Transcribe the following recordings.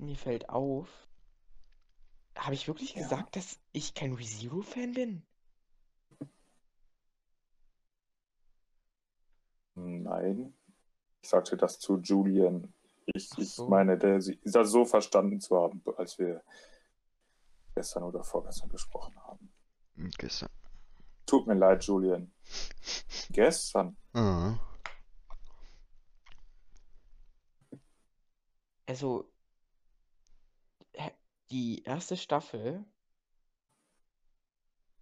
mir fällt auf. Habe ich wirklich Ja. gesagt, dass ich kein ReZero-Fan bin? Nein. Ich sagte das zu Julian. Ich, Ach ich so. meine, der sie das so verstanden zu haben, als wir gestern oder vorgestern gesprochen haben. Gestern. Tut mir leid, Julian. Gestern? Ah. Also, die erste Staffel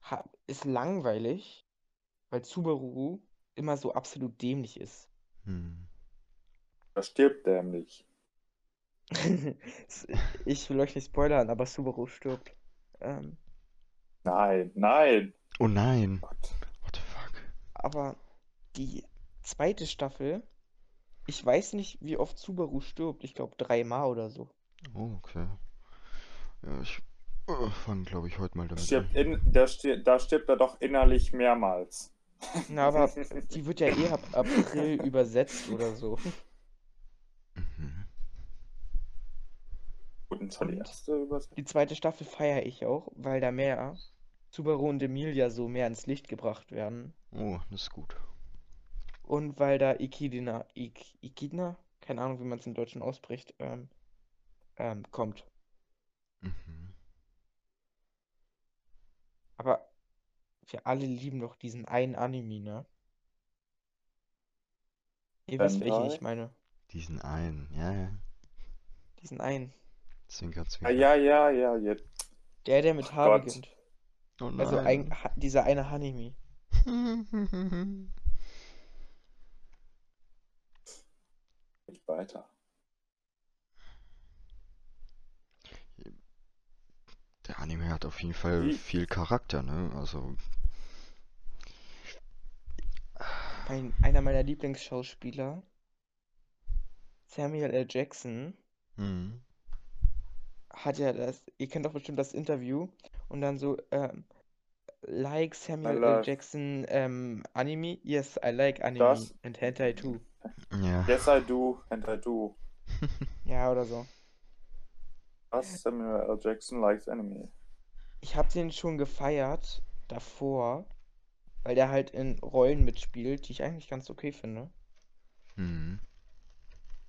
ha- ist langweilig, weil Subaru immer so absolut dämlich ist. Hm. Da stirbt dämlich. Ich will euch nicht spoilern, aber Subaru stirbt. Ähm, Nein, nein. Oh nein. Gott. What the fuck? aber die zweite Staffel, ich weiß nicht, wie oft Subaru stirbt. Ich glaube dreimal oder so. Oh, okay. Ja, ich äh, fange, glaube ich, heute mal damit Stirbt an. in, da, stirbt, da stirbt er doch innerlich mehrmals. Na, aber die wird ja eh ab April übersetzt oder so. Mhm. Guten schon die Und? erste Übersetzung. Die zweite Staffel feiere ich auch, weil da mehr Subaru und Emilia so mehr ins Licht gebracht werden. Oh, das ist gut. Und weil da Ikidina, Ik, Ikidna, keine Ahnung, wie man es im Deutschen ausspricht, ähm, ähm, kommt. Mhm. Aber wir alle lieben doch diesen einen Anime, ne? Ihr wisst, welchen Hentai? ich meine. Diesen einen. Ja, ja. Diesen einen. Zwinker, Ah, zwinker. ja, ja, ja, jetzt. Der, der mit Ach H Gott. beginnt. Oh Also ein, nein. ha, dieser eine Hanimi. Geht weiter. Anime hat auf jeden Fall Wie- viel Charakter, ne? Also, Mein, einer meiner Lieblingsschauspieler, Samuel L. Jackson, hm. hat ja das, ihr kennt doch bestimmt das Interview und dann so, ähm, like Samuel L. Jackson ähm, Anime? Yes, I like Anime Das- and Hentai too. Ja. Yes, I do, and I do. Ja, oder so. Was? Samuel L. Jackson likes anime. Ich habe den schon gefeiert davor, weil der halt in Rollen mitspielt, die ich eigentlich ganz okay finde. Hm.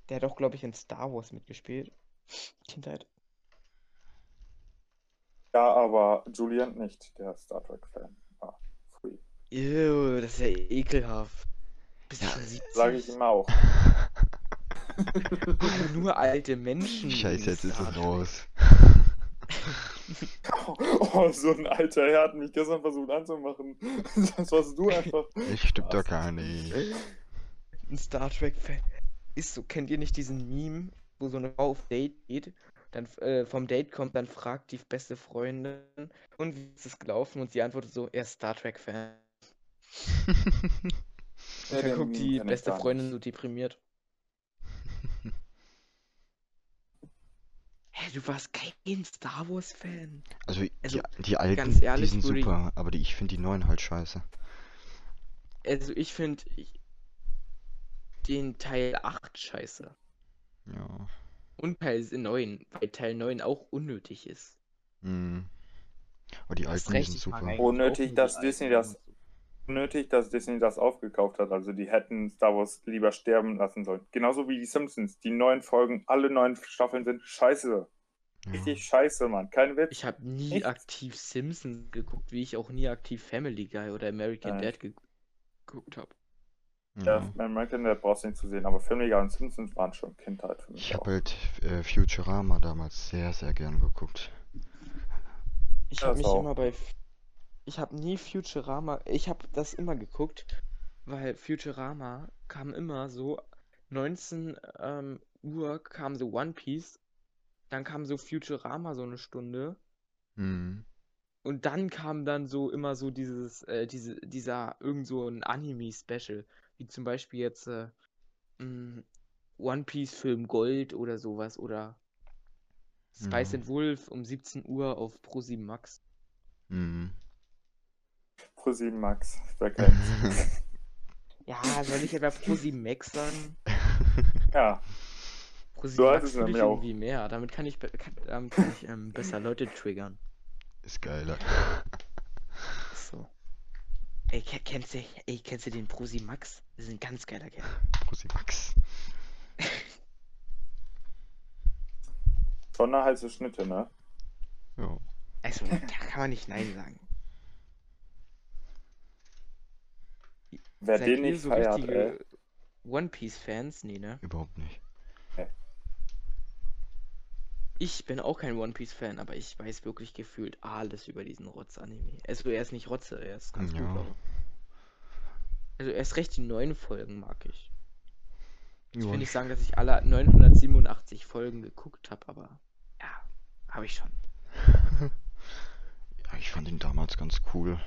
Der hat auch, glaube ich, in Star Wars mitgespielt. Kindheit. Ja, aber Julian nicht, der Star Trek-Fan. Ah, free. Ew, das ist ja ekelhaft. Bist du Ja, schon 70? Sage ich ihm auch. Nur alte Menschen. Scheiße, jetzt ist es Trek. raus. Oh, so ein alter Herr hat mich gestern versucht anzumachen. Das warst du einfach. Ich stimmt doch gar nicht. Ein Star Trek-Fan. Ist so, kennt ihr nicht diesen Meme, wo so eine Frau auf Date geht, dann äh, vom Date kommt, dann fragt die beste Freundin, und wie ist es gelaufen? Und sie antwortet so, er ist Star Trek-Fan. Und Ja, dann guckt die beste Freundin so deprimiert. Hä, du warst kein Star Wars-Fan? Also, Also, die, die alten, ganz die ehrlich, sind würde ich- super, aber die, ich finde die neuen halt scheiße. Also ich finde den Teil 8 scheiße. Ja. Und Teil 9, weil Teil 9 auch unnötig ist. Hm. Aber die alten, die recht, sind super. Unnötig, die dass Disney das- und so. Nötig, dass Disney das aufgekauft hat. Also die hätten Star Wars lieber sterben lassen sollen. Genauso wie die Simpsons. Die neuen Folgen, alle neuen Staffeln sind scheiße. Ja. Richtig scheiße, Mann. Kein Witz. Ich habe nie Echt? aktiv Simpsons geguckt, wie ich auch nie aktiv Family Guy oder American Nein. Dad ge geguckt habe. Ja, Ja. American Dad brauchst du nicht zu sehen, aber Family Guy und Simpsons waren schon Kindheit für mich Ich habe halt äh, Futurama damals sehr, sehr gern geguckt. Ich habe mich auch. immer bei. Ich habe nie Futurama. Ich habe das immer geguckt, weil Futurama kam immer so. 19 ähm, Uhr kam so One Piece. Dann kam so Futurama so eine Stunde. Hm. Und dann kam dann so immer so dieses, äh, diese, dieser, irgend so ein Anime-Special. Wie zum Beispiel jetzt äh, mh, One Piece Film Gold oder sowas. Oder Spice Ja. and Wolf um 17 Uhr auf Pro7 Max. Hm. Pro 7 Max. Wer kennt's? Ja, soll ich etwa Pro7 Max sagen? ja, Pro7 Rosi So heißt es nämlich auch. irgendwie mehr. Damit kann ich, kann, damit kann ich ähm, besser Leute triggern. Ist geiler. So. Ey, ke- kennst du, ey, kennst du den Prosi Max? Das ist ein ganz geiler Kerl. Pussy Max. Schon eine heiße Schnitte, ne? Ja. Also, da kann man nicht Nein sagen. Wer Seid den ihr nicht so feiert, One Piece Fans? Nee, ne? Überhaupt nicht. Ich bin auch kein One Piece Fan, aber ich weiß wirklich gefühlt alles über diesen Rotz-Anime. Also, er ist nicht Rotze, er ist ganz gut, Ja. glaube ich. Also, erst recht die neuen Folgen mag ich. Ich will nicht sagen, dass ich alle 987 Folgen geguckt habe, aber ja, habe ich schon. Ja, ich fand ihn damals ganz cool.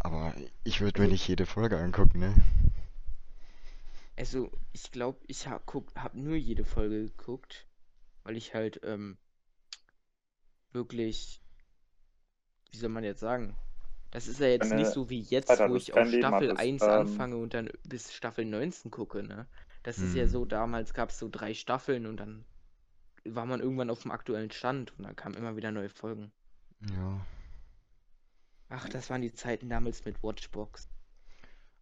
Aber ich würde mir nicht jede Folge angucken, ne? Also, ich glaube, ich habe hab nur jede Folge geguckt, weil ich halt ähm, wirklich, wie soll man jetzt sagen? Das ist ja jetzt Keine nicht so wie jetzt, Zeit wo ich auf Leben Staffel hattest, 1 ähm. anfange und dann bis Staffel 19 gucke, ne? Das ist ja Hm. so, damals gab es so drei Staffeln und dann war man irgendwann auf dem aktuellen Stand und dann kamen immer wieder neue Folgen. Ja. Ach, das waren die Zeiten damals mit Watchbox.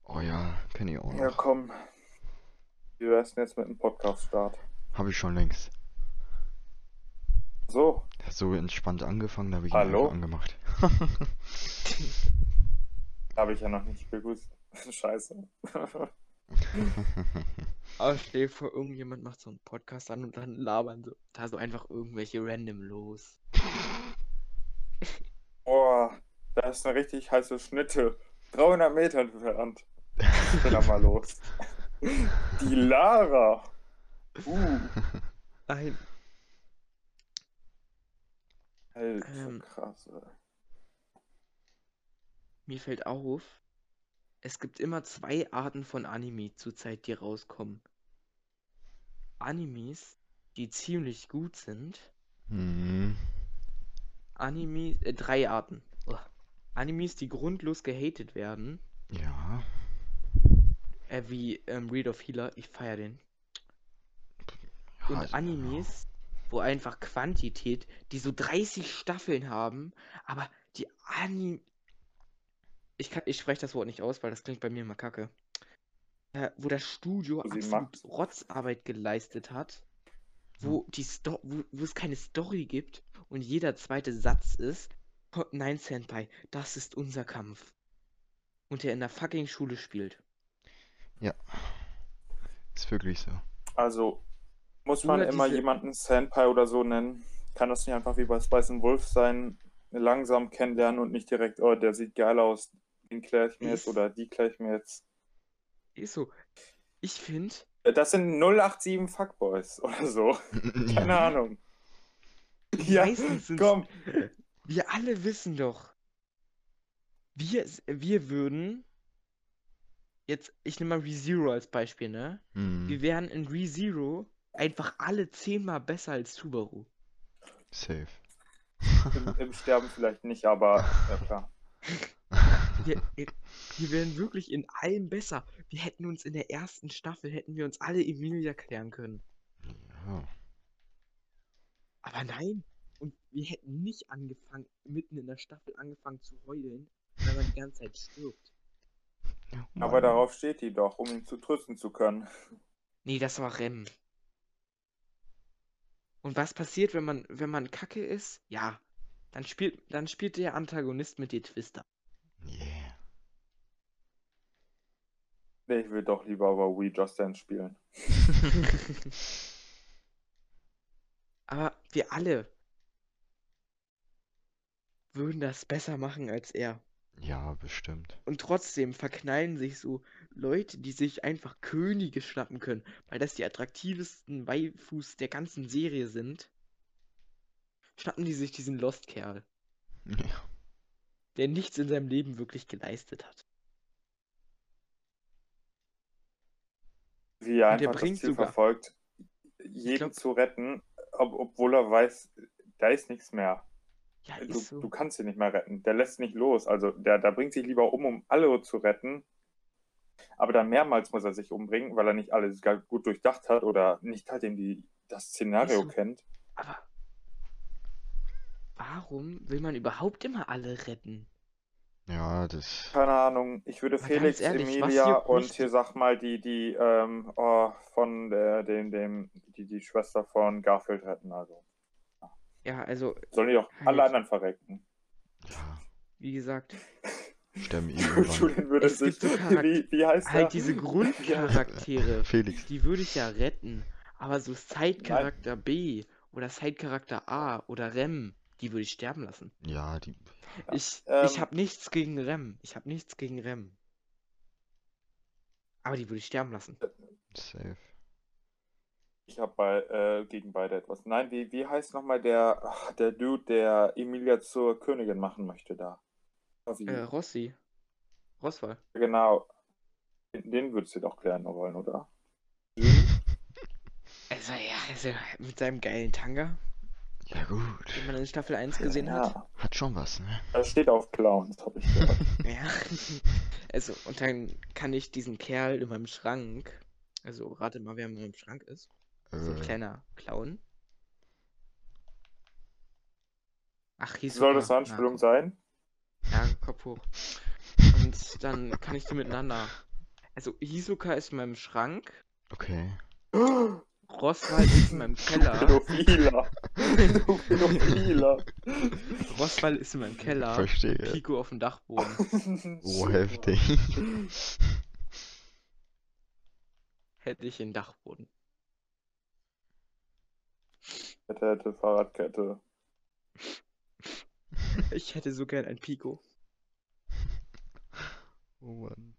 Oh ja, kenne ich auch Ja, noch. komm. Wie wär's denn jetzt mit dem Podcast-Start? Habe ich schon längst. So, so entspannt angefangen, da habe ich ihn Hallo? einfach angemacht. habe ich ja noch nicht begrüßt. Scheiße. Aber stell dir vor, irgendjemand macht so einen Podcast an und dann labern so, da so einfach irgendwelche random los. Boah, da ist eine richtig heiße Schnitte. 300 Meter entfernt. Ich bin da mal los. Die Lara. Uh, Nein. Alter, Ähm. krass. ey. Mir fällt auf, es gibt immer zwei Arten von Anime zurzeit, die rauskommen. Animes, die ziemlich gut sind. Hm. Anime, äh, drei Arten. Uah. Animes, die grundlos gehatet werden. Ja. Äh, wie ähm, Read of Healer, ich feier den. ja, Und Animes, wo einfach Quantität, die so 30 Staffeln haben, aber die Anime. Ich, kann- ich spreche das Wort nicht aus, weil das klingt bei mir immer kacke. Äh, wo das Studio sie absolut. Rotzarbeit geleistet hat, wo, die Sto wo, wo es keine Story gibt und jeder zweite Satz ist: "Oh, Nein, Senpai, das ist unser Kampf. Und der in der fucking Schule spielt. Ist wirklich so. Also, muss man immer diese- jemanden Sandpie oder so nennen? Kann das nicht einfach wie bei Spice and Wolf sein? Langsam kennenlernen und nicht direkt, oh, der sieht geil aus, den kläre ich mir jetzt oder die kläre ich mir jetzt. Ist so. Ich finde, Das sind 087 Fuckboys oder so. Keine. Ahnung. Ja, komm. Wir alle wissen doch, wir, wir würden, jetzt, ich nehme mal ReZero als Beispiel, ne? Hm. Wir wären in ReZero einfach alle zehnmal besser als Subaru. Safe. Im, Im Sterben vielleicht nicht, aber ja klar. Wir, wir wären wirklich in allem besser. Wir hätten uns in der ersten Staffel, hätten wir uns alle Emilia klären können. Ja. Aber nein. Und wir hätten nicht angefangen, mitten in der Staffel angefangen zu heulen, weil man die ganze Zeit stirbt. Aber Mann. darauf steht die doch, um ihn zu trösten zu können. Nee, das war Rem. Und was passiert, wenn man, wenn man Kacke ist? Ja, dann spielt, dann spielt der Antagonist mit dir Twister. Yeah. Nee, ich will doch lieber über We Just Dance spielen. Aber wir alle würden das besser machen als er. Ja, bestimmt. Und trotzdem verknallen sich so Leute, die sich einfach Könige schnappen können, weil das die attraktivsten Waifus der ganzen Serie sind. Schnappen die sich diesen Lost-Kerl, Ja. der nichts in seinem Leben wirklich geleistet hat. Wie er Und der einfach das Ziel sogar- verfolgt, jeden glaub- zu retten, ob, obwohl er weiß, da ist nichts mehr. Ja, Du, ist so. du kannst ihn nicht mehr retten. Der lässt nicht los. Also der, der bringt sich lieber um, um alle zu retten, aber dann mehrmals muss er sich umbringen, weil er nicht alles gar gut durchdacht hat oder nicht halt eben die, das Szenario Wieso? kennt. Aber warum will man überhaupt immer alle retten? Ja, das. Keine Ahnung, ich würde Felix, ehrlich, Emilia und hier sag mal die, die, ähm, oh, von der, dem, dem, die, die Schwester von Garfield retten, also. Ja, also, Sollen die doch Halt. alle anderen verrecken. Ja, wie gesagt, sterben irgendwann. Julian würde Es sich, so wie, wie heißt halt er? diese Grundcharaktere, Felix. die würde ich ja retten. Aber so Side-Charakter B oder Side-Charakter A oder Rem, die würde ich sterben lassen. Ja, die. Ja, Ich, ähm, ich habe nichts gegen Rem. Ich habe nichts gegen Rem. Aber die würde ich sterben lassen. Safe. Ich habe bei, äh, gegen beide etwas. Nein, wie, wie heißt nochmal der, ach, der Dude, der Emilia zur Königin machen möchte da? Wie? Äh, Rossi. Roswell. Genau. Den, den würdest du doch klären wollen, oder? Also ja, also mit seinem geilen Tanga, Ja, gut. den man in Staffel 1 gesehen hat. Ja, Hat schon was, ne? er steht auf Clowns, habe ich gehört. Ja. Also, und dann kann ich diesen Kerl in meinem Schrank, also rate mal, wer in meinem Schrank ist. So ein Äh, kleiner Clown. Ach, hieß Soll das eine Anspielung sein? Ja, Kopf hoch. Und dann kann ich die miteinander. Also Hisoka ist in meinem Schrank, okay. Roswald ist in meinem Keller, Pädophiler. Pädophiler. Roswald ist in meinem Keller, Verstehe. Pico auf dem Dachboden. Oh, heftig. Hätte ich den Dachboden. Hätte, hätte Fahrradkette. Ich hätte so gern ein Pico. Oh Mann.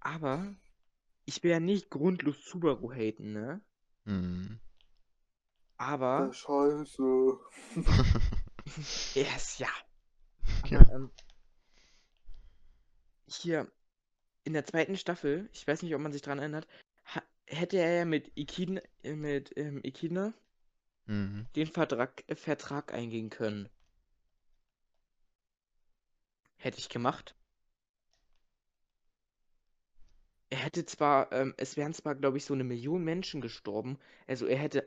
Aber ich will ja nicht grundlos Subaru haten, ne? Hm. Aber Scheiße. er ist ja. Ja. Aber, ähm, hier in der zweiten Staffel, ich weiß nicht, ob man sich dran erinnert, hätte er ja mit Ikina, äh, mit ähm, Ikina Mhm. den Vertrag, äh, Vertrag eingehen können. Hätte ich gemacht. Er hätte zwar, ähm, es wären zwar, glaube ich, so eine Million Menschen gestorben. Also er hätte,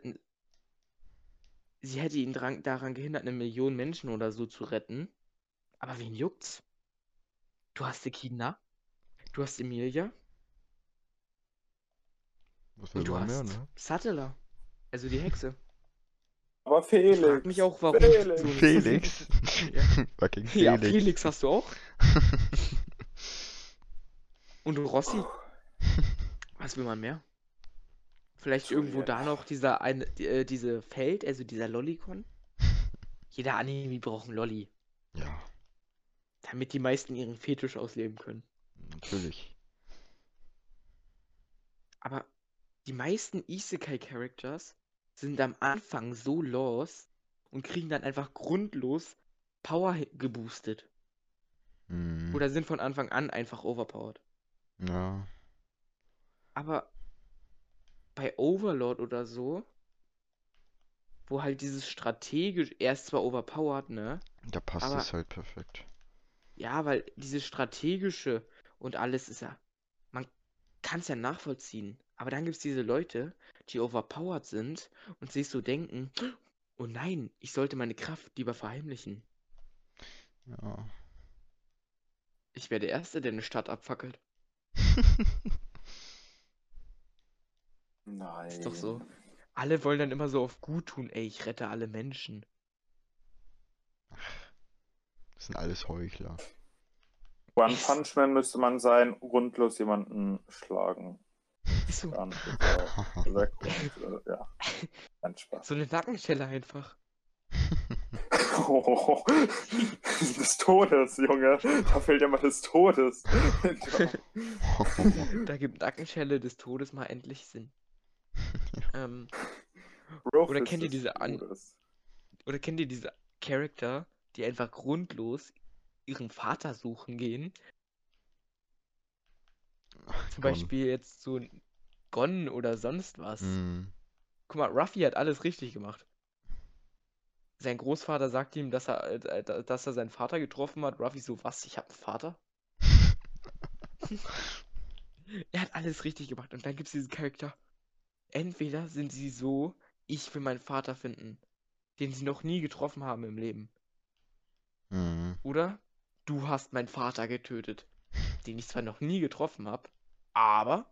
sie hätte ihn dran, daran gehindert, eine Million Menschen oder so zu retten. Aber wen juckt's? Du hast Ikina, du hast Emilia Was will du man hast mehr, ne? Sattler. Also die Hexe. Aber Ich Felix. frag mich auch, warum. Felix. Felix. Ja. Fucking Ja, Felix. Felix hast du auch. Und Rossi? Was will man mehr? Vielleicht irgendwo Julian. da noch dieser eine, die, äh, diese Feld, also dieser Lollicon? Jeder Anime braucht einen Lolli, Ja, damit die meisten ihren Fetisch ausleben können. natürlich. Aber die meisten Isekai-Characters sind am Anfang so lost und kriegen dann einfach grundlos Power geboostet. Hm. Oder sind von Anfang an einfach overpowered. Ja. Aber bei Overlord oder so, wo halt dieses strategisch, er ist zwar overpowered, ne? Da passt Aber- es halt perfekt. Ja, weil dieses strategische und alles ist ja, man kann es ja nachvollziehen. Aber dann gibt es diese Leute, die overpowered sind und sich so denken, oh nein, ich sollte meine Kraft lieber verheimlichen. Ja. Ich wäre der Erste, der eine Stadt abfackelt. Nein. Ist doch so. Alle wollen dann immer so auf gut tun, ey, ich rette alle Menschen. Das sind alles Heuchler. One Punch Man müsste man sein, grundlos jemanden schlagen. So, und, äh, ja. Kein Spaß. so eine Nackenstelle einfach. Oh, des Todes, Junge. Da fehlt immer des Todes. Da gibt Nackenschelle des Todes mal endlich Sinn. Ähm, Oder kennt ihr diese an- Todes. oder kennt ihr diese Charakter, die einfach grundlos ihren Vater suchen gehen? Zum. Beispiel jetzt so ein Gon oder sonst was. Hm. Guck mal, Ruffy hat alles richtig gemacht. Sein Großvater sagt ihm, dass er, äh, äh, dass er seinen Vater getroffen hat. Ruffy so, was? Ich hab einen Vater? Er hat alles richtig gemacht. Und dann gibt es diesen Charakter. Entweder sind sie so, ich will meinen Vater finden, den sie noch nie getroffen haben im Leben. Mhm. Oder du hast meinen Vater getötet, den ich zwar noch nie getroffen habe, aber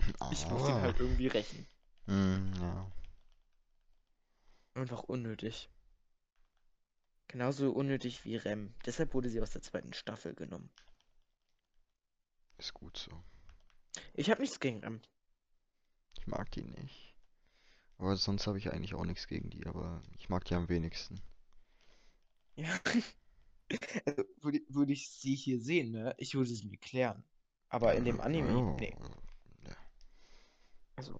ich muss ihn Ah. halt irgendwie rächen. Mhm, ja. Einfach unnötig. Genauso unnötig wie Rem. Deshalb wurde sie aus der zweiten Staffel genommen. Ist gut so. Ich habe nichts gegen Rem. Ich mag die nicht. Aber sonst habe ich eigentlich auch nichts gegen die, aber ich mag die am wenigsten. Ja. Also, würde, würde ich sie hier sehen, ne? Ich würde sie mir klären. Aber in dem Anime, Oh, nee. Also,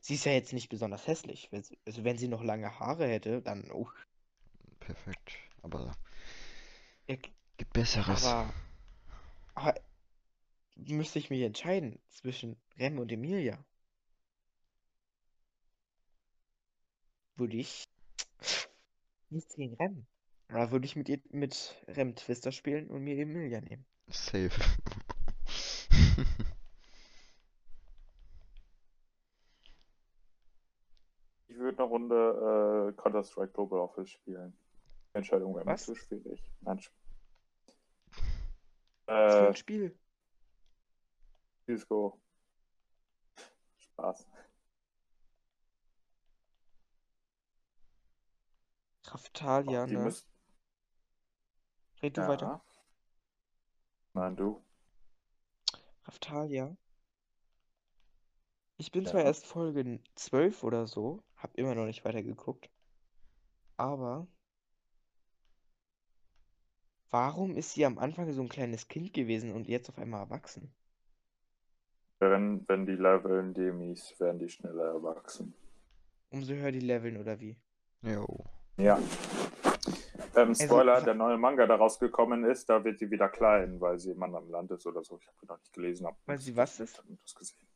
sie ist ja jetzt nicht besonders hässlich. Wenn sie- Also, wenn sie noch lange Haare hätte, dann, oh, Perfekt. Aber ja, gibt Besseres. aber, aber müsste ich mich entscheiden zwischen Rem und Emilia? Würde ich nichts gegen Rem. Oder würde ich mit ihr mit Rem Twister spielen und mir Emilia nehmen? Safe. Ich würde eine Runde äh, Counter-Strike Global Office spielen. Die Entscheidung wäre mir zu schwierig. Nein. Was für Äh, ein Spiel? Disco. Spaß. Raftalia, die ne? müsst- Red du weiter. Nein, du. Raftalia. Ich bin zwar Ja. erst Folge 12 oder so, hab immer noch nicht weitergeguckt. Aber warum ist sie am Anfang so ein kleines Kind gewesen und jetzt auf einmal erwachsen? Wenn, wenn die leveln Demis, werden die schneller erwachsen. Umso höher die Leveln oder wie? Jo. Ja. Ähm, Spoiler, Also- der neue Manga, der rausgekommen ist, da wird sie wieder klein, weil sie im anderen Land ist oder so. Ich habe noch nicht gelesen. Hab Weil sie was ist? Das gesehen.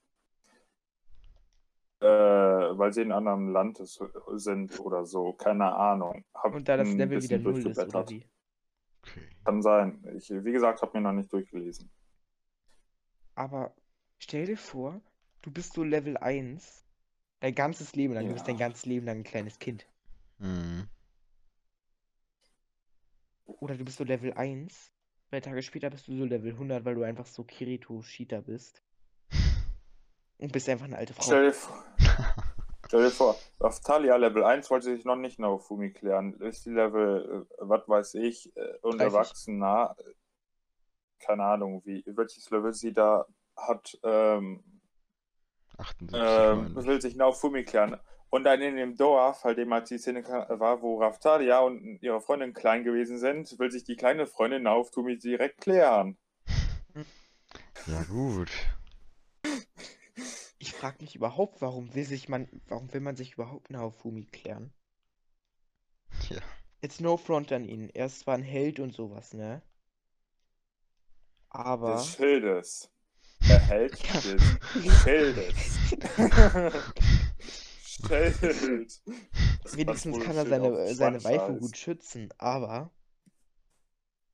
Äh, weil sie in einem anderen Land ist, sind oder so. Keine Ahnung. Hab Und da das ein Level wieder bisschen null ist oder durchgeblättert. wie? Okay. Kann sein. Ich, wie gesagt, habe mir noch nicht durchgelesen. Aber stell dir vor, du bist so Level 1, dein ganzes Leben lang, du bist Ja. dein ganzes Leben lang ein kleines Kind. Mhm. Oder du bist so Level 1, zwei Tage später bist du so Level 100, weil du einfach so Kirito Shita bist. Und bist einfach eine alte Frau. Stell dir vor, stell dir vor auf Talia Level 1 wollte sich noch nicht Naofumi klären. Ist die Level, äh, was weiß ich, äh, und 30. Erwachsener, keine Ahnung, wie, welches Level sie da hat, ähm, 78 ähm, will sich Naofumi klären. Und dann in dem Dorf, halt dem als die Szene war, wo Raftalia und ihre Freundin klein gewesen sind, will sich die kleine Freundin Naofumi direkt klären. Ja gut. Ich frage mich überhaupt, warum will sich man, warum will man sich überhaupt Naofumi klären? Ja. Jetzt no front an ihn. Er ist zwar ein Held und sowas, ne? Aber Des Schildes. Der Held Ja. des Schildes. Schild. Wenigstens kann er seine, seine Waifu Schwanzscheiß. gut schützen, aber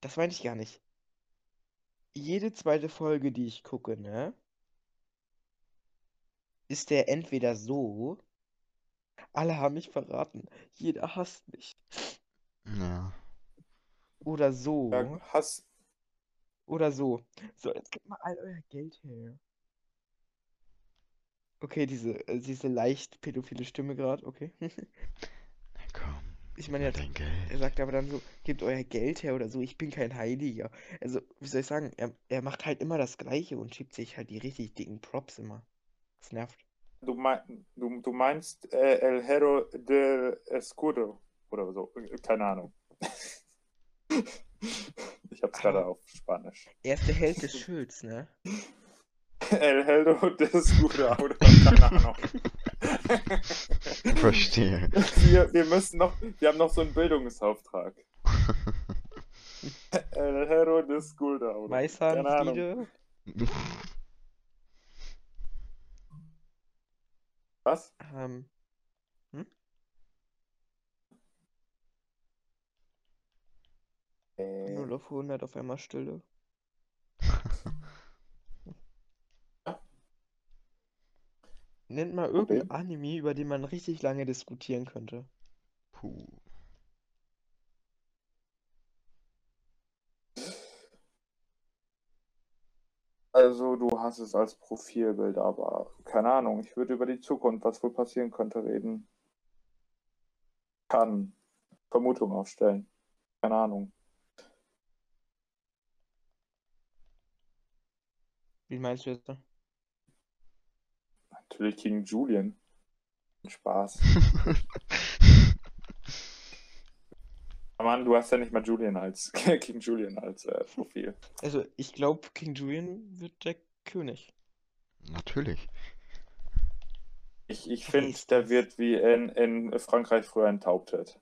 das meine ich gar nicht. Jede zweite Folge, die ich gucke, ne? Ist der entweder so, alle haben mich verraten, jeder hasst mich. Ja. Oder so, Ja, Hass. oder so. So, jetzt gebt mal all euer Geld her. Okay, diese, äh, diese leicht pädophile Stimme gerade, okay. Na komm. Ich meine, er, er sagt aber dann so, gebt euer Geld her oder so, ich bin kein Heiliger. Also, wie soll ich sagen, er, er macht halt immer das Gleiche und schiebt sich halt die richtig dicken Props immer. Das nervt. Du, mein, du, du meinst äh, El Hero de Escudo oder so. Keine Ahnung. Ich hab's gerade Aber- auf Spanisch. Er ist der Held des Schilds, ne? El Hero de Escudo oder keine Ahnung. Verstehe. Wir, wir müssen noch, wir haben noch so einen Bildungsauftrag. El Hero de Escudo. Weißhahn, keine Ahnung. Was? Ähm. Hm? Äh. 0 auf 100 auf einmal Stille. ja. Nennt mal irgendein okay. Anime, über den man richtig lange diskutieren könnte. Puh. Also, du hast es als Profilbild, aber keine Ahnung. Ich würde über die Zukunft, was wohl passieren könnte, reden. Kann Vermutung aufstellen. Keine Ahnung. Wie meinst du jetzt? Natürlich King Julian. Spaß. Mann, du hast ja nicht mal Julian als King Julian als äh, Profil. Also, ich glaube, King Julian wird der König. Natürlich. Ich, ich finde, der wird wie in, in Frankreich früher enthauptet.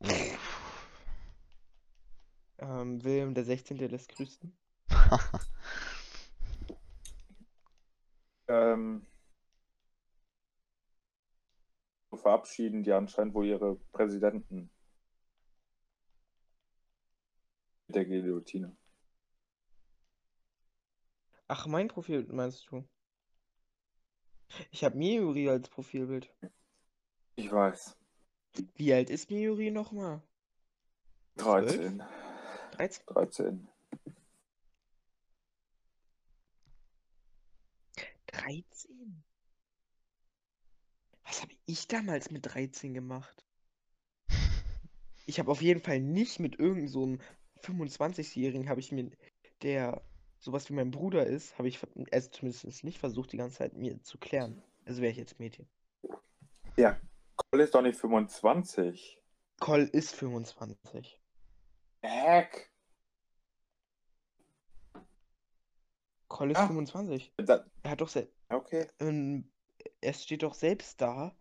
Ähm, Wilhelm der 16. lässt grüßen. Ähm, so verabschieden die anscheinend wohl ihre Präsidenten mit der Guillotine. Ach, mein Profil meinst du? Ich habe Miyuri als Profilbild. Ich weiß. Wie alt ist Miyuri nochmal? 13. 13? 13. 13? Was habe ich damals mit 13 gemacht? Ich habe auf jeden Fall nicht mit irgendeinem so einem 25-Jährigen, habe ich mir, der sowas wie mein Bruder ist, habe ich also zumindest nicht versucht, die ganze Zeit mir zu klären. Also wäre ich jetzt Mädchen. Cole ist doch nicht 25. Cole ist 25. Heck. Cole ist Ah. 25. Da, Er hat doch se okay. ähm, es steht doch selbst da.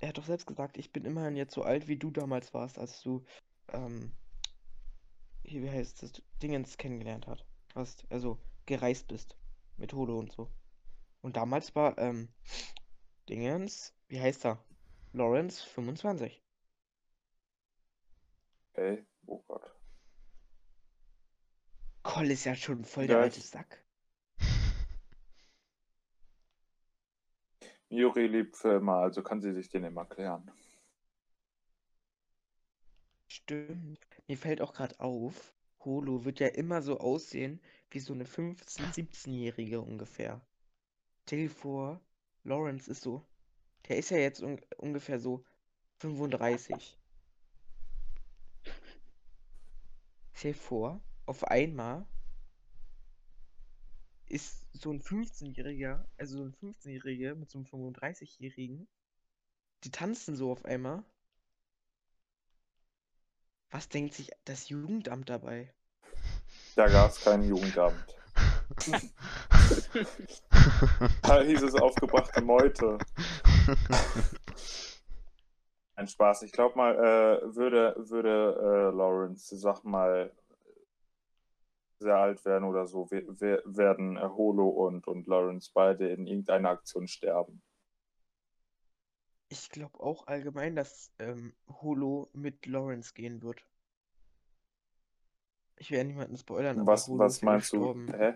Er hat doch selbst gesagt, ich bin immerhin jetzt so alt, wie du damals warst, als du, ähm, wie heißt das, Dingens kennengelernt hat, hast, also gereist bist mit Holo und so. Und damals war, ähm, Dingens, wie heißt er? Lawrence 25. Okay. Oh Gott. Cole ist ja schon voll der Ja, alte Sack. Yuri liebt Filme, also kann sie sich den immer klären. Stimmt. Mir fällt auch gerade auf, Holo wird ja immer so aussehen wie so eine 15-, 17-Jährige ungefähr. Stell dir vor, Lawrence ist so, der ist ja jetzt un ungefähr so 35. Stell dir vor, auf einmal ist so ein 15-Jähriger, also so ein 15-Jähriger mit so einem 35-Jährigen, die tanzen so auf einmal. Was denkt sich das Jugendamt dabei? Da gab es kein Jugendamt. Da hieß es aufgebrachte Meute. Ein Spaß. Ich glaube mal, äh, würde, würde äh, Lawrence, sag mal, sehr alt werden oder so, we we werden Holo und, und Lawrence beide in irgendeiner Aktion sterben. Ich glaube auch allgemein, dass ähm, Holo mit Lawrence gehen wird. Ich werde niemanden spoilern, aber Was, Holo was ist meinst du? gestorben. Hä?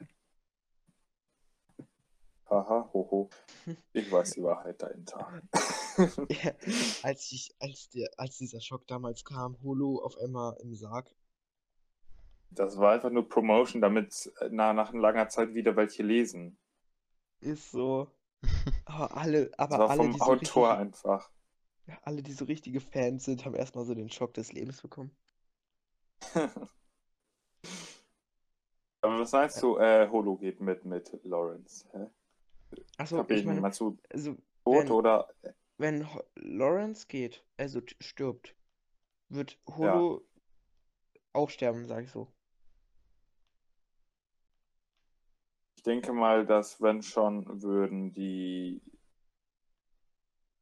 Haha, hoho. Ich weiß die Wahrheit dahinter. Ja, als ich, als der, als dieser Schock damals kam, Holo auf einmal im Sarg. Das war einfach nur Promotion, damit nach, nach langer Zeit wieder welche lesen. Ist so. Aber alle, Das aber war alle, vom die so Autor richtig, einfach. ja, alle, die so richtige Fans sind, haben erstmal so den Schock des Lebens bekommen. Aber was meinst du, äh, Holo geht mit, mit Lawrence? Hä? Achso, ich ich meine, meinst du also, tot wenn- oder? wenn Ho- Lawrence geht, also stirbt, wird Holo auch sterben, sag ich so. Denke mal, dass wenn schon, würden die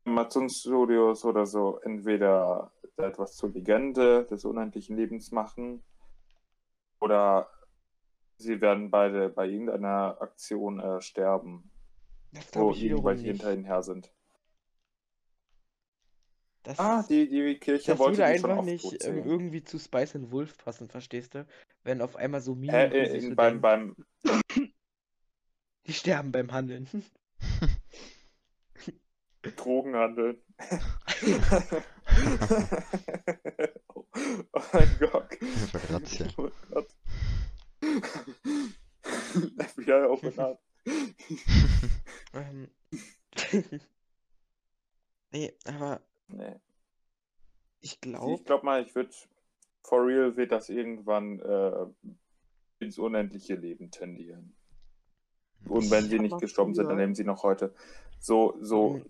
Amazon Studios oder so entweder etwas zur Legende des unendlichen Lebens machen oder sie werden beide bei irgendeiner Aktion äh, sterben, wo irgendwelche hinter ihnen her sind. Das, Ah, die, die Kirche das wollte würde einfach nicht ähm, sehen. irgendwie zu Spice and Wolf passen, verstehst du? Wenn auf einmal so Minen äh, so beim, beim, die sterben beim Handeln. Drogenhandel. oh, oh mein Gott. Razzia. Oh Gott. FBI open up. Ähm. nee, aber Nee. ich Ich glaube, glaube mal, ich würde, for real wird das irgendwann äh, ins unendliche Leben tendieren. Und wenn Ich sie nicht gestorben sind, dann leben sie noch heute. So, so,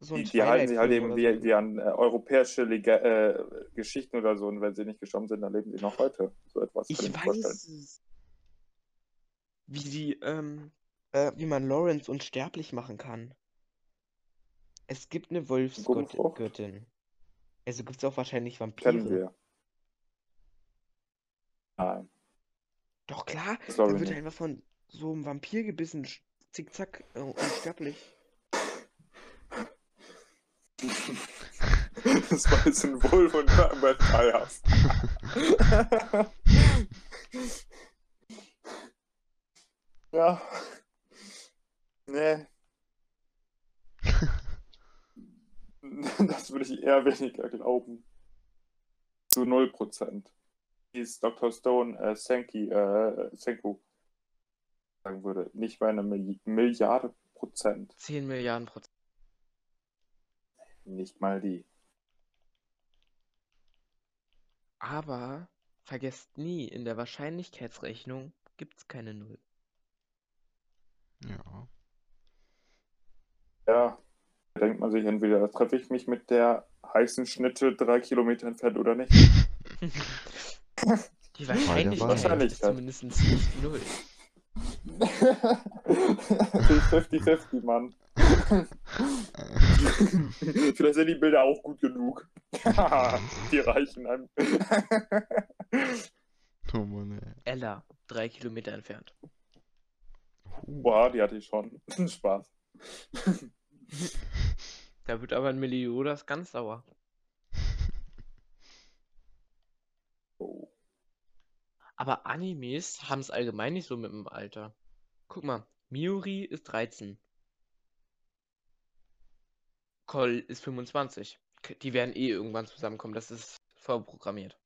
so die, die halten sich halt eben wie, so. wie an äh, europäische Lega äh, Geschichten oder so. Und wenn sie nicht gestorben sind, dann leben sie noch heute. So etwas Ich kann ich mir weiß vorstellen. Wie sie, ähm, äh, wie man Lawrence unsterblich machen kann. Es gibt eine? Wolfsgöttin. Also gibt es auch wahrscheinlich Kennen Vampire. wir. Nein. Doch klar, da wird nicht. einfach von so einem Vampir gebissen, zickzack, äh, unsterblich. Das war jetzt ein Wolf und Vampires. ja. Nee. Das würde ich eher weniger glauben. Zu 0%. Wie es Dr. Stone äh, Senki, äh, Senku sagen würde. Nicht bei einer Milli Milliarde Prozent. 10 Milliarden Prozent. Nicht mal die. Aber vergesst nie, in der Wahrscheinlichkeitsrechnung gibt es keine Null. Ja. Ja, da denkt man sich entweder, treffe ich mich mit der heißen Schnitte drei Kilometer entfernt oder nicht. Die Wahrscheinlichkeit ist zumindest nicht Null. 50-50, Mann. Vielleicht sind die Bilder auch gut genug. die reichen einem. Oh Mann, ey. Ella, drei Kilometer entfernt. Huh. Boah, die hatte ich schon. Spaß. Da wird aber ein Meliodas ganz sauer. Oh. Aber Animes haben es allgemein nicht so mit dem Alter. Guck mal, Miuri ist 13. Cole ist 25. K- Die werden eh irgendwann zusammenkommen, das ist vorprogrammiert.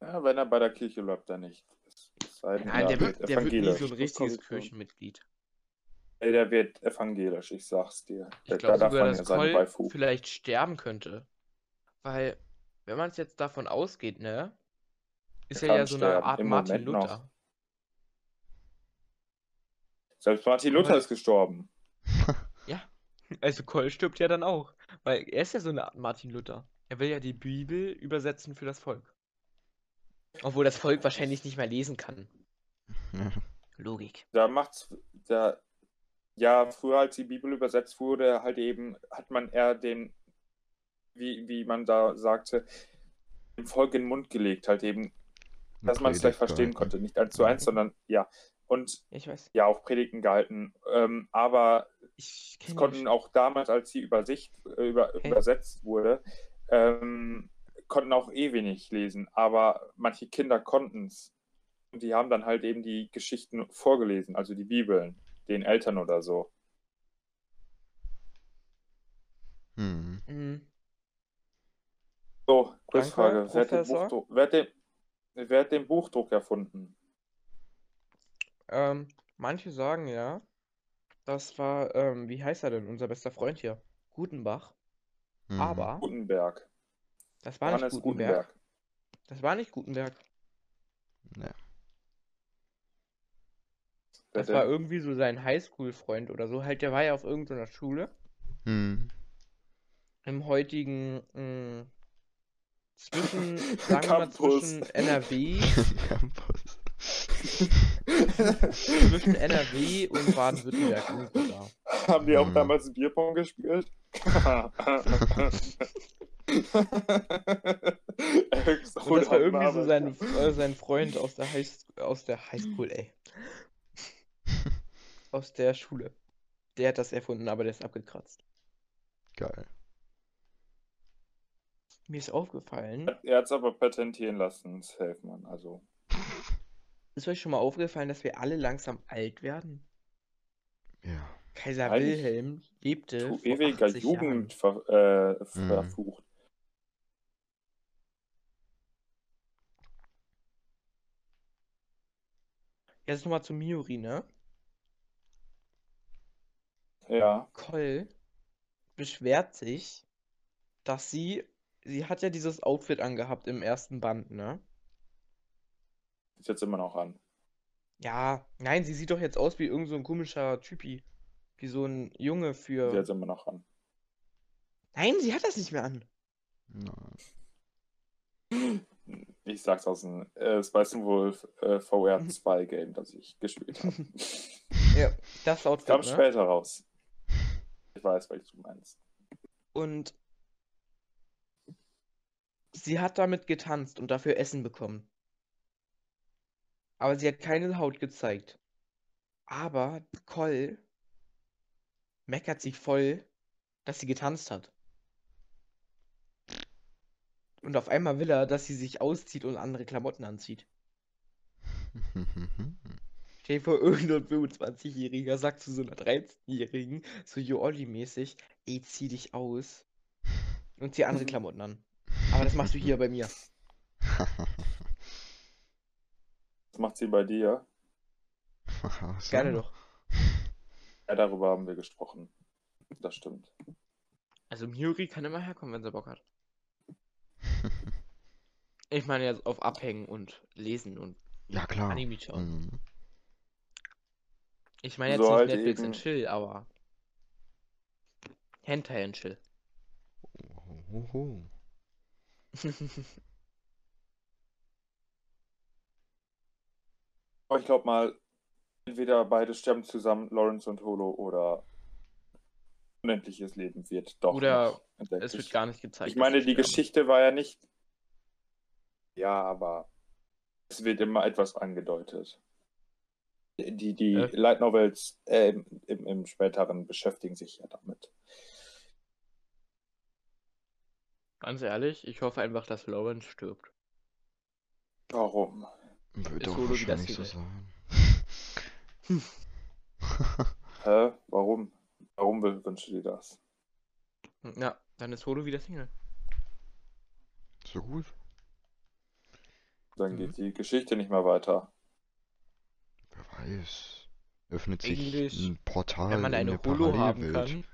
Ja, wenn er bei der Kirche läuft, dann nicht. Es sei denn, Nein, er der wird, der wird nie evangelisch. so ein Das richtiges kommt schon. Kirchenmitglied. Ey, der wird evangelisch, ich sag's dir. Ich Da- glaube sogar, man dass Cole Waifu. vielleicht sterben könnte. Weil, wenn man es jetzt davon ausgeht, ne? Ist Er ja so eine Art im Martin Moment noch. Luther. Selbst Martin Luther Aber- ist gestorben. Also Cole stirbt ja dann auch. Weil er ist ja so eine Art Martin Luther. Er will ja die Bibel übersetzen für das Volk. Obwohl das Volk wahrscheinlich nicht mehr lesen kann. Ja. Logik. Da macht's, da, ja, früher als die Bibel übersetzt wurde, halt eben, hat man eher den, wie, wie man da sagte, dem Volk in den Mund gelegt, halt eben, dass man es gleich verstehen gehalten. konnte. Nicht eins zu eins, sondern ja. Und Ja, ich weiß. ja, auch Predigten gehalten. Ähm, aber Ich es konnten auch damals, als sie Übersicht, äh, über, Okay. übersetzt wurde, ähm, konnten auch eh wenig lesen, aber manche Kinder konnten es. Und die haben dann halt eben die Geschichten vorgelesen, also die Bibeln, den Eltern oder so. Hm. Mhm. So, Quizfrage. Wer hat, den. Buchdruck, wer, hat den, wer hat den Buchdruck erfunden? Ähm, manche sagen ja, das war, ähm, wie heißt er denn, unser bester Freund hier? Gutenbach. Hm. Aber Gutenberg. das war nicht Johannes Gutenberg. Gutenberg. Das war nicht Gutenberg. Ja. Wer Das war irgendwie so sein Highschool-Freund oder so. Halt, der war ja auf irgendeiner Schule. Hm. Im heutigen, mh, zwischen, sagen wir mal, zwischen NRW, Campus. zwischen NRW und Baden-Württemberg. Haben die auch Hm. damals Bierpong gespielt? Und das war irgendwie so sein, äh, sein Freund aus der, High, aus der Highschool, ey. Aus der Schule. Der hat das erfunden, aber der ist abgekratzt. Geil. Mir ist aufgefallen, Er hat es aber patentieren lassen, safe, man. Also, ist euch schon mal aufgefallen, dass wir alle langsam alt werden? Ja. Kaiser Eigentlich Wilhelm lebte Zu vor ewiger 80 Jugend ver, äh, Mhm. verflucht. Jetzt nochmal zu Miuri, ne? Ja, Cole beschwert sich, dass sie, sie hat ja dieses Outfit angehabt im ersten Band, ne? ist jetzt immer noch an. Ja, nein, sie sieht doch jetzt aus wie irgend so ein komischer Typi. Wie so ein Junge Ist für. jetzt immer noch an. Nein, sie hat das nicht mehr an. Nein. Ich sag's aus dem äh, Spice Wolf äh, VR 2 Game, das ich gespielt habe. Ja, das Outfit, Kam ne? später raus. Ich weiß, welches du meinst. Und sie hat damit getanzt und dafür Essen bekommen. Aber sie hat keine Haut gezeigt. Aber Cole meckert sie voll, dass sie getanzt hat. Und auf einmal will er, dass sie sich auszieht und andere Klamotten anzieht. Stell dir vor, irgendein 25-Jähriger sagt zu so einer 13-Jährigen, so Joolli-mäßig, ey, zieh dich aus und zieh andere Klamotten an. Aber das machst du hier bei mir. Was macht sie bei dir? So. Gerne doch. Ja, darüber haben wir gesprochen. Das stimmt. Also Miuri kann immer herkommen, wenn sie Bock hat. Ich meine jetzt auf Abhängen und Lesen und Ja, klar. Anime schauen. Mhm. Ich meine jetzt So nicht halt Netflix eben- und Chill, aber Hentai und Chill. Ohoho. Aber ich glaube mal, entweder beide sterben zusammen, Lawrence und Holo, oder unendliches Leben wird doch Oder es wird gar nicht gezeigt. Ich meine, die. Geschichte war ja nicht. Ja, aber es wird immer etwas angedeutet. Die, die Äh. Light Novels äh, im, im, im späteren beschäftigen sich ja damit. Ganz ehrlich, ich hoffe einfach, dass Lawrence stirbt. Warum? Wird Ist doch wahrscheinlich so sein. Hä? Warum? Warum wün- wünschst du dir das? Ja, dann ist Holo wieder Single. so gut. Dann Mhm. geht die Geschichte nicht mehr weiter. Wer weiß. Öffnet sich Eigentlich, ein Portal Wenn man in eine eine Holo haben Parallelwelt. kann.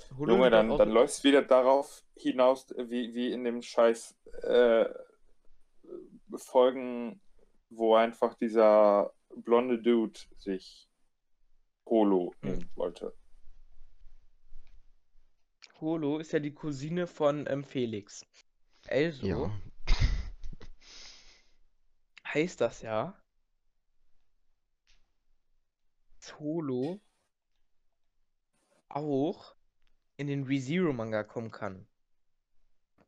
Holo Junge, dann, dann läuft es wieder darauf hinaus, wie, wie in dem Scheiß äh, Folgen, wo einfach dieser blonde Dude sich Holo Hm. nehmen wollte. Holo ist ja die Cousine von ähm, Felix. Also Ja. heißt das ja, dass Holo auch in den ReZero Manga kommen kann.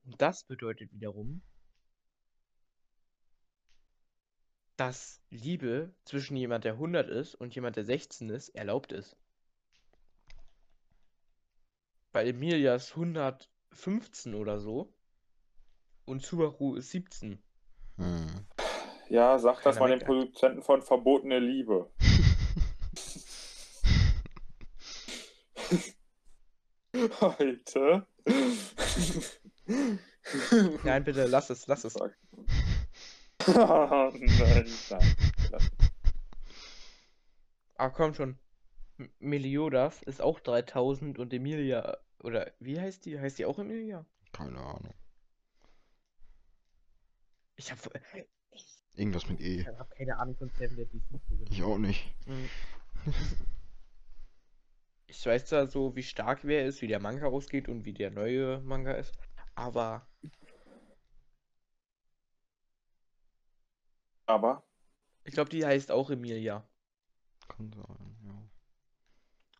Und das bedeutet wiederum, dass Liebe zwischen jemand, der 100 ist und jemand, der 16 ist, erlaubt ist. Bei Emilia ist 115 oder so und Subaru ist 17. Hm. Ja, sag das Keiner mal den meckert. Produzenten von Verbotene Liebe. Heute. Nein, bitte, lass es, lass es. Sag. nein, nein. Ah, komm schon. M- Meliodas ist auch 3000 und Emilia, oder wie heißt die? Heißt die auch Emilia? Keine Ahnung. Ich hab, Irgendwas mit E. ich hab keine Ahnung von Seven genau. Ich auch nicht. Mhm. Ich weiß zwar so, wie stark wer ist, wie der Manga ausgeht und wie der neue Manga ist, aber Aber ich glaube, die heißt auch Emilia. Kann sein, ja.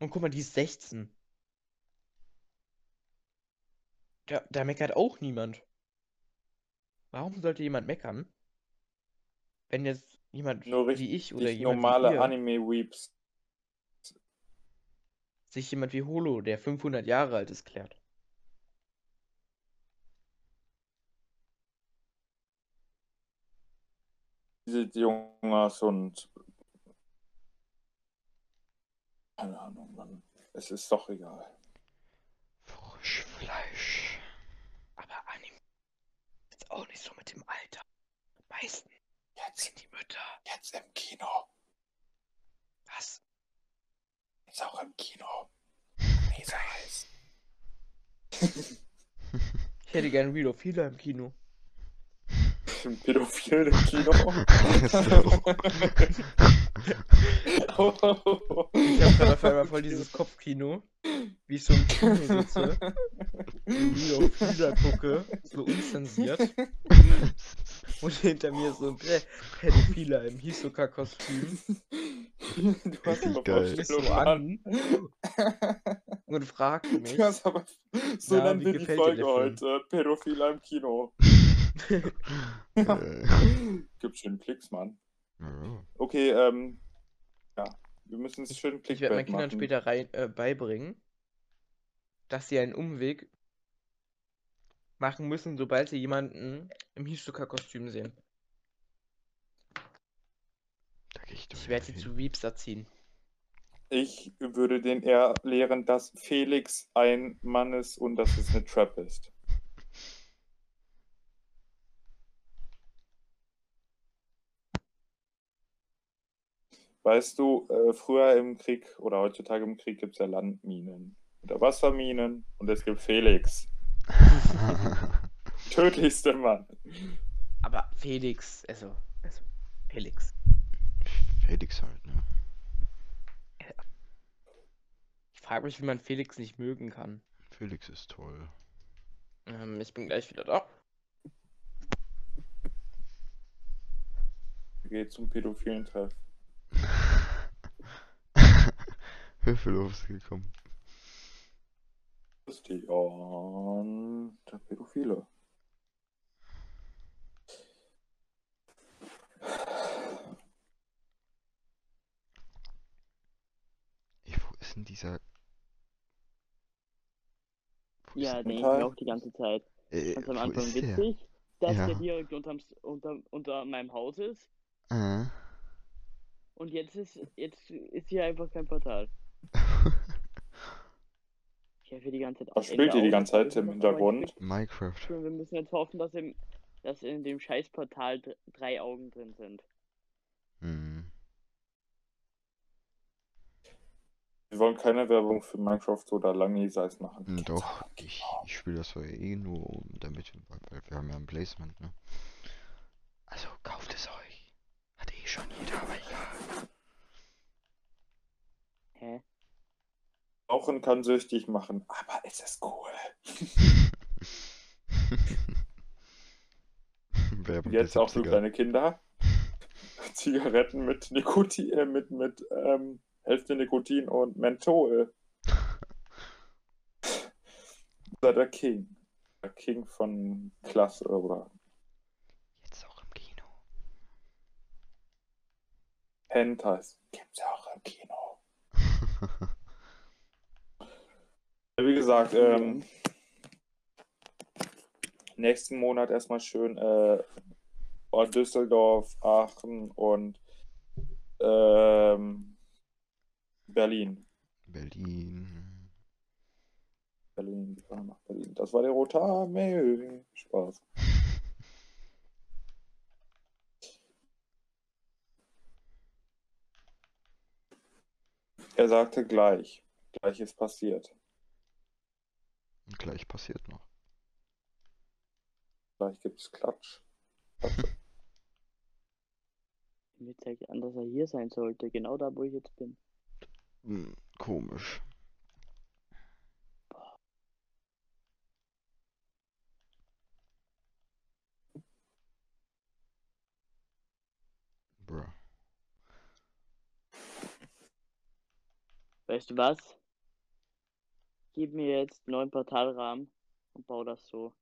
Und guck mal, die ist 16. Da, da meckert auch niemand. Warum sollte jemand meckern? Wenn jetzt jemand nur wie richtig ich oder jemand wie normale Anime-Weeps. Sich jemand wie Holo, der 500 Jahre alt ist, klärt. Diese Jungs und Keine Ahnung, Mann. Es ist doch egal. Frischfleisch. Aber Anime ist auch nicht so mit dem Alter. Meistens Jetzt, sind die Mütter. jetzt im Kino. Was? Jetzt auch im Kino. Lisa heißt. Ich hätte gerne Healer im Kino. Ein Pädophil im Kino. Ich habe gerade auf einmal voll dieses Kopfkino, wie ich so im Kino sitze, Real of Healer gucke, so unzensiert. Und hinter mir so ein Pä- Pädophiler im Hisoka-Kostüm. Du hast aber geil. So an und fragt mich. Du hast aber so Na, nennen wie die gefällt dir Folge heute. Pädophiler im Kino. Äh, Gibt schön Klicks, Mann. Ja. Okay, ähm, ja, wir müssen es schön Ich werde meinen Kindern später rein, äh, beibringen, dass sie einen Umweg machen müssen, sobald sie jemanden im Hisoka-Kostüm sehen. Ich. Ich werde sie zu Weeps erziehen. Ich würde den eher lehren, dass Felix ein Mann ist und dass es eine Trap ist. Weißt du, äh, früher im Krieg oder heutzutage im Krieg gibt es ja Landminen oder Wasserminen und es gibt Felix. Tödlichste Mann. Aber Felix, also, also Felix. Felix halt, ne? Ich frage mich, wie man Felix nicht mögen kann. Felix ist toll. Ähm, ich bin gleich wieder da. Geht zum pädophilen Treff. Hilfelos ist gekommen. Christian, der Pädophile. Ey, wo ist denn dieser. Wo Ja, ist denke ich auch die ganze Zeit. äh, Ganz am Anfang ist der? witzig, dass Ja. der direkt unterm, unter, unter meinem Haus ist. Äh. Und jetzt ist jetzt ist hier einfach kein Portal. Ich helfe die ganze Zeit Was spielt ihr die ganze Zeit im Hintergrund? Minecraft. Wir müssen jetzt hoffen, dass, im, dass in dem Scheißportal dr- drei Augen drin sind. Hm. Wir wollen keine Werbung für Minecraft oder Lange Size machen. Doch, ich, ich spiele das ja eh nur, um damit, weil, weil wir haben ja ein Placement, ne? Also kauft es euch. Hat eh schon jeder, aber egal. Hä? Rauchen kann süchtig machen, aber es ist cool. Werbung jetzt auch für 70er. kleine Kinder. Zigaretten mit Nikotin, äh, mit, mit ähm, Hälfte Nikotin und Menthol. Sei der King. Der King von Klasse oder Jetzt auch im Kino. Hentais. Gibt's auch im Kino. Wie gesagt, ähm, nächsten Monat erstmal schön äh, Düsseldorf, Aachen und ähm, Berlin. Berlin. Berlin, wir nach Berlin. Das war der rote Armee. Spaß. Er sagte gleich. Gleich ist passiert. Und gleich passiert noch. Gleich gibt's Klatsch. Mir zeigt an, dass er hier sein sollte. Genau da, wo ich jetzt bin. Hm, komisch. Bruh. Weißt du was? Gib mir jetzt neun Portalrahmen und bau das so.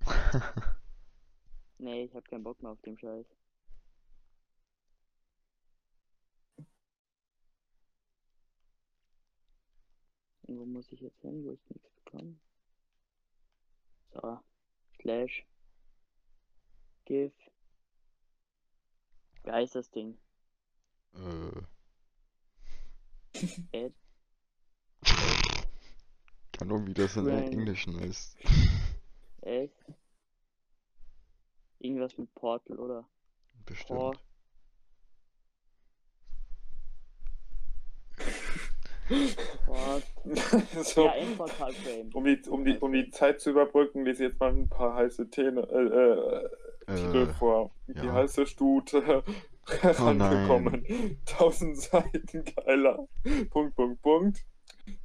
Nee, ich hab keinen Bock mehr auf den Scheiß. Und wo muss ich jetzt hin, wo ich nichts bekomme? So. Slash. Give. Wie heißt das Ding? äh. Ed, Keine Ahnung, wie das in Rain. Englischen heißt. S. Irgendwas mit Portal, oder? Bestimmt. Por. So, Ja, um, die, um, die, um die Zeit zu überbrücken, lese ich jetzt mal ein paar heiße Themen, äh, äh, Titel Äh, vor. Die ja. heiße Stute Oh herangekommen. 1000 Seiten geiler. Punkt, Punkt, Punkt.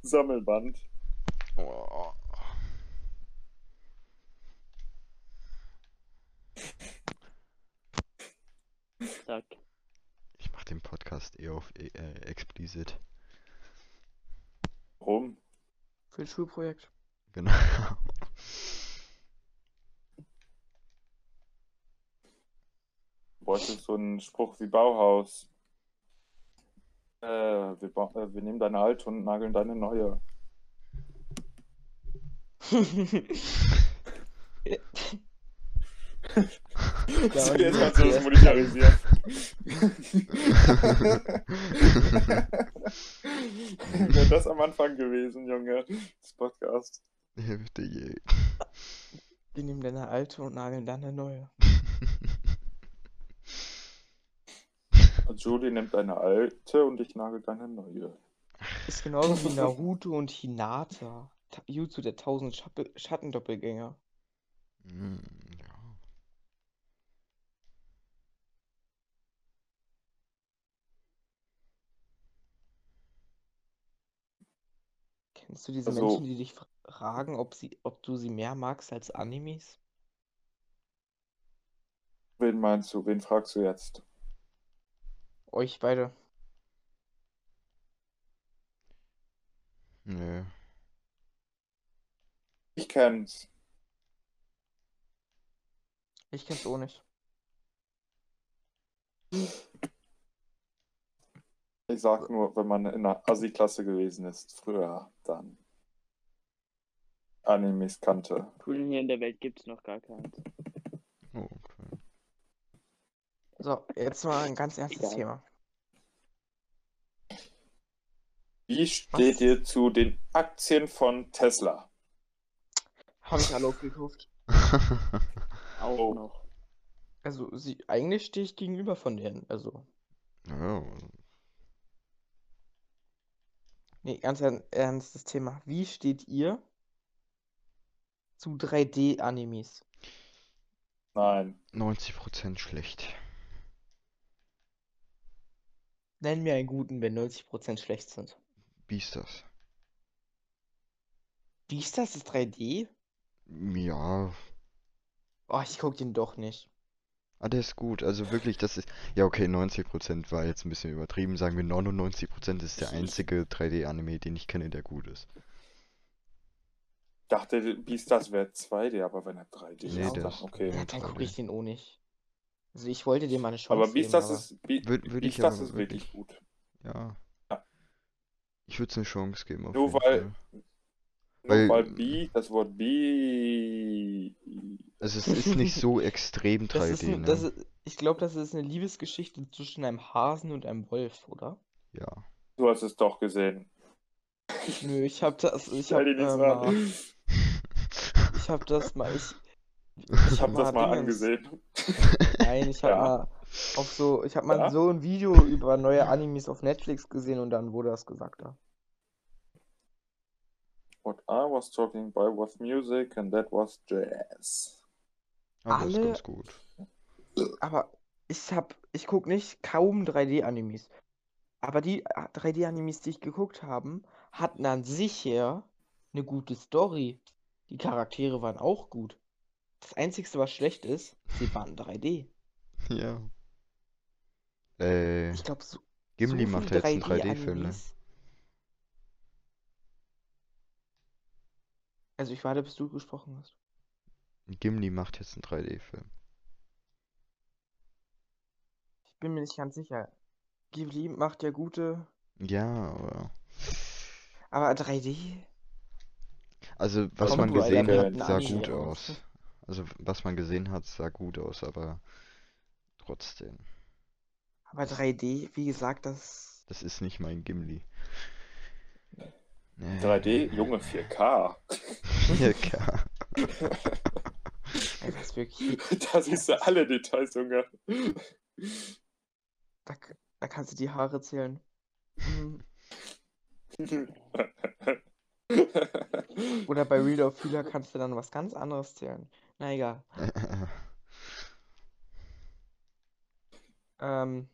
Sammelband. Oh. Zack. Ich mach den Podcast eher auf äh, äh, explicit. Warum? Für ein Schulprojekt. Genau. Du wolltest so einen Spruch wie Bauhaus. Äh, wir, äh, wir nehmen deine alte und nageln deine neue. Ja, so, und jetzt das erste monetarisieren. Wäre das am Anfang gewesen, Junge, des Podcasts. Heftig, ey. Die nehmen deine alte und nageln dann eine neue. Und Julie nimmt deine alte und ich nagel deine neue. Ist genauso wie Naruto und Hinata. Jutsu der tausend Schappe- Schattendoppelgänger. Hm, ja. Kennst du diese Also- Menschen, die dich fragen, ob sie, ob du sie mehr magst als Animes? Wen meinst du? Wen fragst du jetzt? Euch beide. Nö. Ich kenn's. Ich kenn's auch nicht. Ich sag nur, wenn man in der Assi-Klasse gewesen ist, früher, dann Animes kannte. Cool, hier in der Welt gibt's noch gar keins. Oh, okay. So, jetzt mal ein ganz ernstes. Thema. Wie steht Was? ihr zu den Aktien von Tesla? Habe ich alle aufgekauft. Auch Oh. noch. Also, sie, eigentlich stehe ich gegenüber von denen. Also, ja, nee, ganz ern- ernstes Thema. Wie steht ihr zu 3D-Animes? Nein. 90% schlecht. Nenn mir einen guten, wenn 90% schlecht sind. Beastars. Beastars ist 3D? Ja. Oh, ich guck den doch nicht. Ah, der ist gut. Also wirklich, das ist. Ja, okay, 90% war jetzt ein bisschen übertrieben. Sagen wir 99% ist der einzige 3D-Anime, den ich kenne, der gut ist. Ich dachte, Beastars wäre 2D, aber wenn er 3D Nee, ist, dann okay. Ja, dann gucke ich den auch nicht. Also, ich wollte dir mal eine Chance Aber geben, Beastars aber ist, Be Würd- würd ich Beastars ist wirklich gut. Ja. Ja. Ich würde es eine Chance geben, auf Nur jeden weil- Fall. Nur Weil- weil B, das Wort B. Also es ist nicht so extrem 3D, das ist, ein- ne? das ist, ich glaube, das ist eine Liebesgeschichte zwischen einem Hasen und einem Wolf, oder? Ja. Du hast es doch gesehen. Nö, ich hab das, ich hab, äh, an. mal, ich hab das mal, ich, Ich hab das mal Dingens- angesehen. Nein, ich hab Ja. mal auf so, ich hab mal Ja? so ein Video über neue Animes auf Netflix gesehen und dann wurde das gesagt da. What I was talking about was music and that was jazz. Aber das ist Alle- ganz gut. Aber ich hab, ich guck nicht kaum 3D-Animes. Aber die äh, 3D-Animes, die ich geguckt haben, hatten an sich her eine gute Story. Die Charaktere waren auch gut. Das Einzige, was schlecht ist, sie waren 3D. Ja. Äh, Ich glaube, so, Gimli so macht viel jetzt einen 3D-Film, ne? Also ich warte, bis du gesprochen hast. Gimli macht jetzt einen 3D-Film. Ich bin mir nicht ganz sicher. Ghibli macht ja gute, Ja, aber. aber 3D? Also, was Tom man gesehen hat sah Anime gut aus. aus. Also, was man gesehen hat, sah gut aus, aber trotzdem. Aber 3D, wie gesagt, das Das ist nicht mein Gimli. Nee. 3D, Junge, 4K. 4K. Ey, das ist wirklich. Da siehst du alle Details, Junge. Da, da kannst du die Haare zählen. Hm. Oder bei Read of Feeler kannst du dann was ganz anderes zählen. Na egal. Ähm,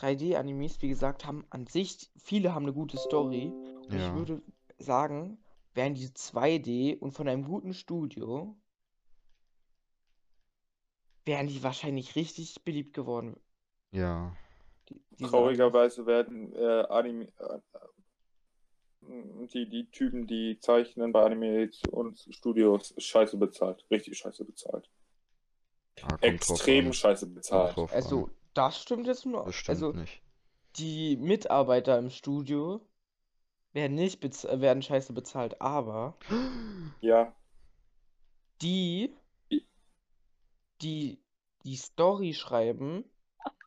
3D-Animes, wie gesagt, haben an sich, viele haben eine gute Story. Und ich Ja. würde sagen, wären die 2D und von einem guten Studio, wären die wahrscheinlich richtig beliebt geworden. ja. Die, Traurigerweise werden äh, Anime, äh, die, die Typen, die zeichnen bei Anime und Studios, scheiße bezahlt. Richtig scheiße bezahlt. Ah, Extrem scheiße bezahlt. Also. Das stimmt jetzt nur. Das stimmt Also, nicht. die Mitarbeiter im Studio werden nicht bez werden scheiße bezahlt, aber Ja, die, die die Story schreiben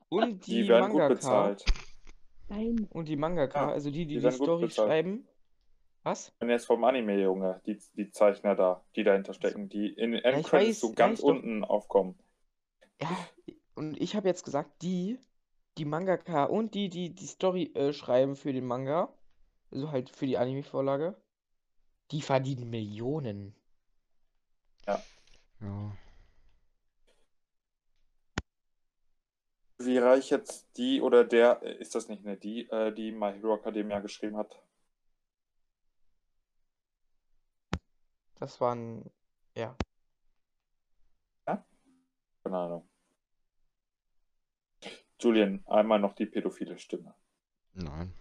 und die die werden gut bezahlt. Nein. und die Mangaka, Ja, also die, die die die werden gut Story bezahlt. schreiben. Was? Und jetzt vom Anime, Junge, die, die Zeichner da, die dahinter stecken, die in Endcredits so ganz doch. unten aufkommen. Ja, und ich habe jetzt gesagt, die, die Mangaka und die, die die Story äh, schreiben für den Manga, also halt für die Anime-Vorlage, die verdienen Millionen. Ja. Wie reich jetzt die oder der, äh, ist das nicht eine die, äh, die My Hero Academia geschrieben hat? Das waren, ja. Keine Ahnung. Julian, einmal noch die pädophile Stimme. Nein.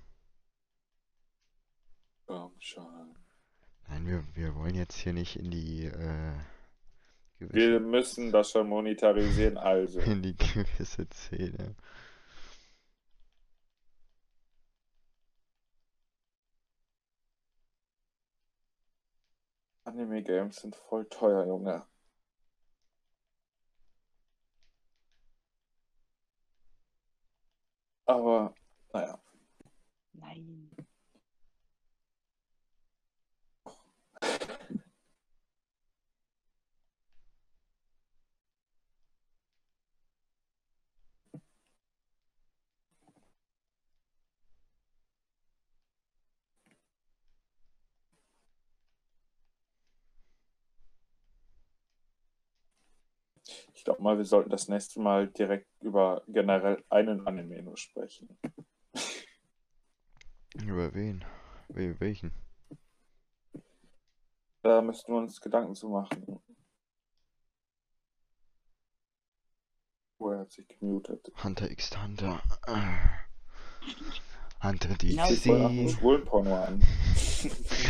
Komm schon. Nein, wir, wir wollen jetzt hier nicht in die äh, Wir gewisse, müssen das schon monetarisieren, also. in die gewisse Szene. Anime-Games sind voll teuer, Junge. Aber, naja. Nein. Ich glaube mal, wir sollten das nächste Mal direkt über generell einen Anime nur sprechen. Über wen? We welchen? Da müssten wir uns Gedanken zu machen. Oh, er hat sich gemutet. Hunter x Hunter. Hunter Genau Sieht voll nach DC. Schwulenporno an.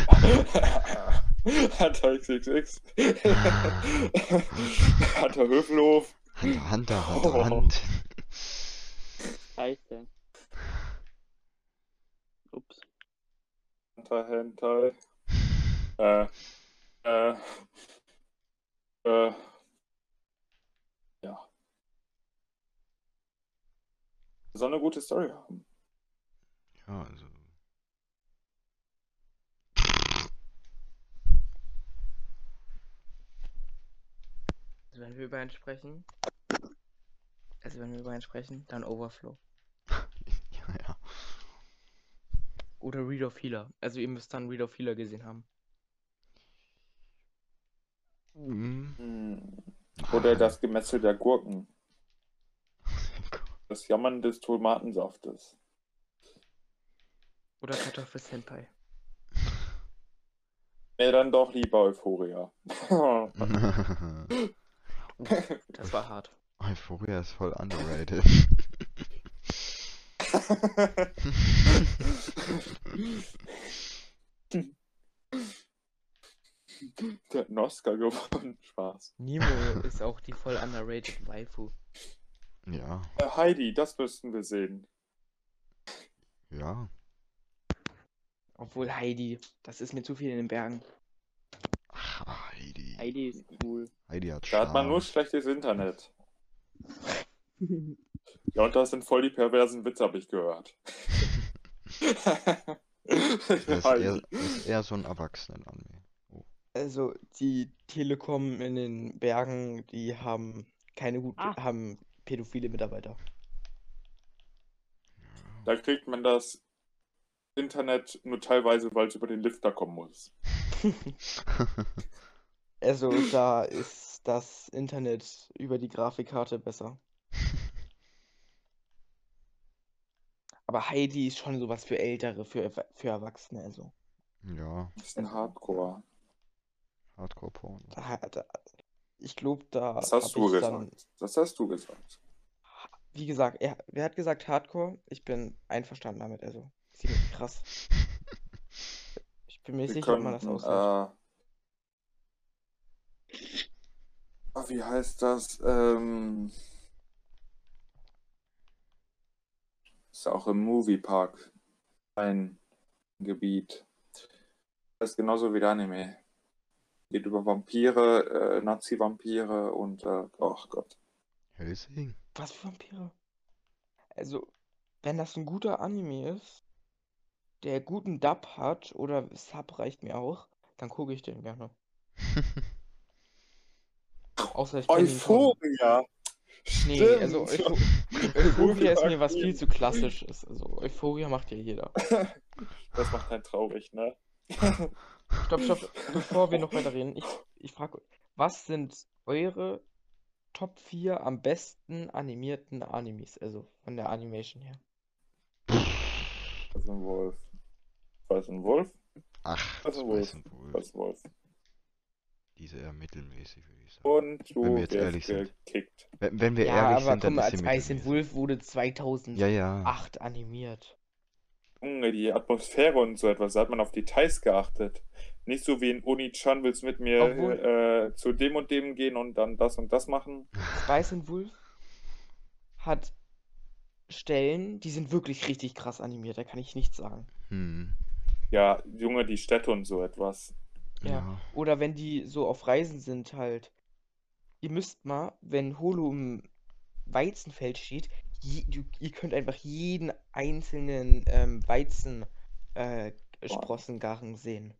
Hunter XXX. Hunter Höfelhof. Hunter, Hunter, Hunter, Oh. Hunt. Scheiße. Ups. Hunter Hentai. Äh. Äh. Äh. Ja. Soll eine gute Story haben. Ja, also. Also wenn wir über einen sprechen, also wenn wir über einen sprechen, dann Overflow. Ja, ja. Oder Read of Healer. Also ihr müsst dann Read of Healer gesehen haben. Mhm. Hm. Oder das Gemetzel der Gurken. Ah, Das Jammern des Tomatensaftes. Oder Kartoffelsenpai. Nee, dann doch lieber Euphoria. Das war hart. Euphoria ist voll underrated. Der hat einen Oscar gewonnen. Spaß. Nemo ist auch die voll underrated Waifu. ja, Äh, Heidi, das müssten wir sehen. ja. Obwohl Heidi, das ist mir zu viel in den Bergen. Ach, Heidi. Heidi ist cool. Heidi hat Da hat man nur schlechtes Internet. Ja, und das sind voll die perversen Witze, habe ich gehört. Das ist eher, das ist eher so ein Erwachsenen-Anime. Oh. Also die Telekom in den Bergen, die haben keine gut, Ah. haben pädophile Mitarbeiter. Da kriegt man das Internet nur teilweise, weil es über den Lifter kommen muss. Also da ist das Internet über die Grafikkarte besser. Aber Heidi ist schon sowas für Ältere, für, für Erwachsene. Also Ja, Das ist ein Hardcore. Hardcore-Porn. da, da, ich glaube, da Das hab hast du ich gesagt. dann, Das hast du gesagt. wie gesagt, er, wer hat gesagt Hardcore? Ich bin einverstanden damit. Also ziemlich krass. Ich bin mir sicher, ob man können, das aushält. äh, ah, wie heißt das? Ähm, ist auch im Moviepark ein Gebiet. Das ist genauso wie der Anime. Geht über Vampire, äh, Nazi-Vampire und, äh, ach Gott. Helsing? Was für Vampire? Also, wenn das ein guter Anime ist, der guten Dub hat, oder Sub reicht mir auch, dann gucke ich den gerne. Außer ich. Euphoria! Nee, also Stimmt. Eupho Euphoria ist mir was viel zu klassisches. Also Euphoria macht ja jeder. Das macht einen traurig, ne? Stopp, stopp, bevor wir noch weiter reden, ich, ich frage euch, was sind eure Top 4 am besten animierten Animes, also von der Animation her? Ist ein Wolf? Ein Wolf? Ach, Was das ist Wolf? weiß ein Wolf. Ein Wolf? Diese eher mittelmäßig, würde ich sagen. Und du Wenn wir jetzt wirst ehrlich sind. gekickt. Wenn, wenn wir Ja, ehrlich aber sind, dann guck mal, ist als Weiß. Wolf wurde 2008 Ja, ja. animiert. Junge, die Atmosphäre und so etwas, da hat man auf Details geachtet. Nicht so wie in Uni-chan, willst mit mir äh, zu dem und dem gehen und dann das und das machen. Spice Wolf hat Stellen, die sind wirklich richtig krass animiert, da kann ich nichts sagen. Hm. Ja, Junge, die Städte und so etwas. Ja. Ja. Oder wenn die so auf Reisen sind halt. Ihr müsst mal, wenn Holo im Weizenfeld steht, je, du, ihr könnt einfach jeden einzelnen ähm, Weizen äh, sehen.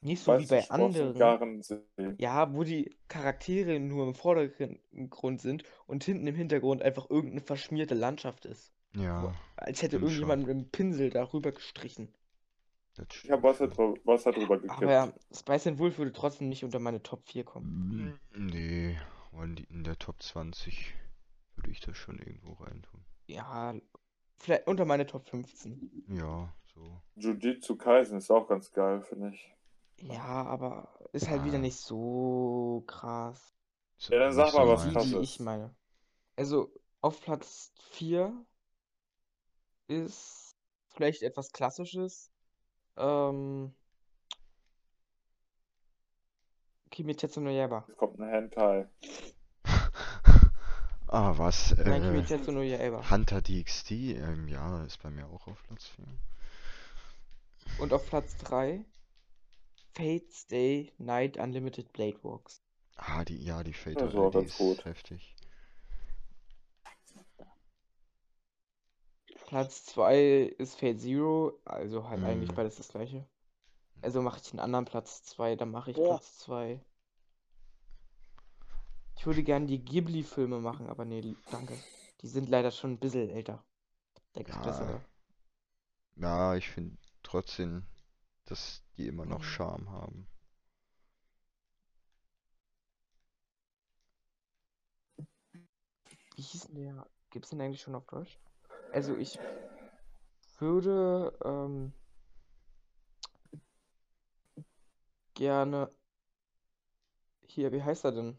Nicht so wie Weißt bei anderen. Ja, wo die Charaktere nur im Vordergrund sind und hinten im Hintergrund einfach irgendeine verschmierte Landschaft ist. Ja, Als hätte stimmt schon. irgendjemand mit dem Pinsel darüber gestrichen. das Ich habe Wasser, drü- Wasser drüber gekippt. Aber ja, Spice and Wolf würde trotzdem nicht unter meine Top 4 kommen. Mm, Nee, wollen die in der Top 20 würde ich das schon irgendwo reintun. Ja, vielleicht unter meine Top 15. Ja, so. Jujutsu Kaisen ist auch ganz geil, finde ich. Ja, aber ist halt wieder Ah. nicht so krass. so Ja, dann sag so mal was Die, meins. die krasses. ich meine. Also auf Platz 4 ist vielleicht etwas Klassisches. Ähm, Kimetsu no Yaiba. Jetzt kommt ein Hentai. Ah, was? Nein, Äh, Kimetsu no Yaiba. Hunter DXT, ähm, ja, ist bei mir auch auf Platz 4. Und auf Platz 3 Fate's Day Night Unlimited Blade Walks. Ah, die, ja, die Fate Das war die ganz ist gut. heftig. Platz 2 ist Fate Zero, also halt eigentlich Mhm. beides das gleiche. Also mache ich einen anderen Platz 2, dann mache ich Ja. Platz 2. Ich würde gerne die Ghibli-Filme machen, aber nee, danke. Die sind leider schon ein bisschen älter. Da gibt's Ja. bessere. Ja, ich finde trotzdem, dass die immer noch Mhm. Charme haben. Wie hieß denn der? Gibt's den eigentlich schon auf Deutsch? Also ich würde ähm, gerne hier, wie heißt er denn?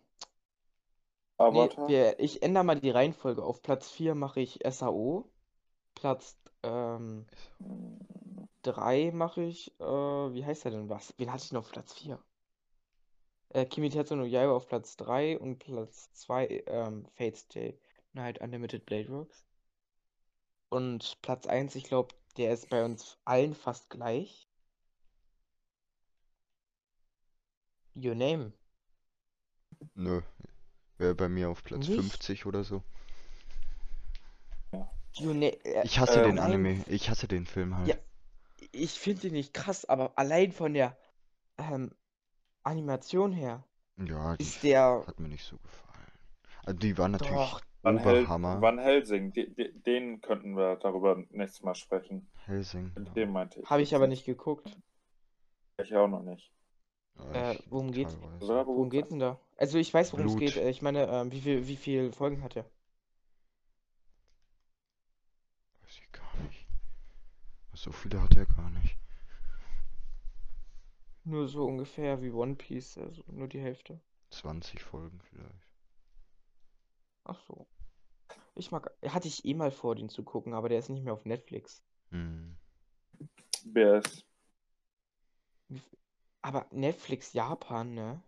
Nee, Avatar? wir, ich ändere mal die Reihenfolge. Auf Platz 4 mache ich SAO. Platz ähm, 3 mache ich, äh, wie heißt er denn was? Wen hatte ich noch auf Platz 4? Äh, Kimetsu no Yaiba auf Platz 3 und Platz 2 ähm, Fate's Day Night Unlimited Blade Works. Und Platz 1, ich glaube, der ist bei uns allen fast gleich. Your Name. Nö, Wäre bei mir auf Platz Nicht? 50 oder so. Äh, Ich hasse Ähm, den. Anime. Ich hasse den Film halt. Ja. ich finde den nicht krass, aber allein von der ähm, Animation her Ja, ist der hat mir nicht so gefallen. Also die war natürlich doch Van, Hel. Van Helsing, de de den könnten wir darüber nächstes Mal sprechen. Helsing. Den meinte ich. habe ich aber nicht geguckt. Ich auch noch nicht. Ja, Äh, worum geht's? teilweise. Worum geht's denn da? Also ich weiß, worum es geht. Äh, Ich meine, ähm, wie viel, wie viel Folgen hat er? Weiß ich gar nicht. So viele hat er gar nicht. Nur so ungefähr wie One Piece, also nur die Hälfte. 20 Folgen vielleicht. Ach so. Ich mag, hatte ich eh mal vor, den zu gucken, aber der ist nicht mehr auf Netflix. Hm. BS. Aber Netflix Japan, ne?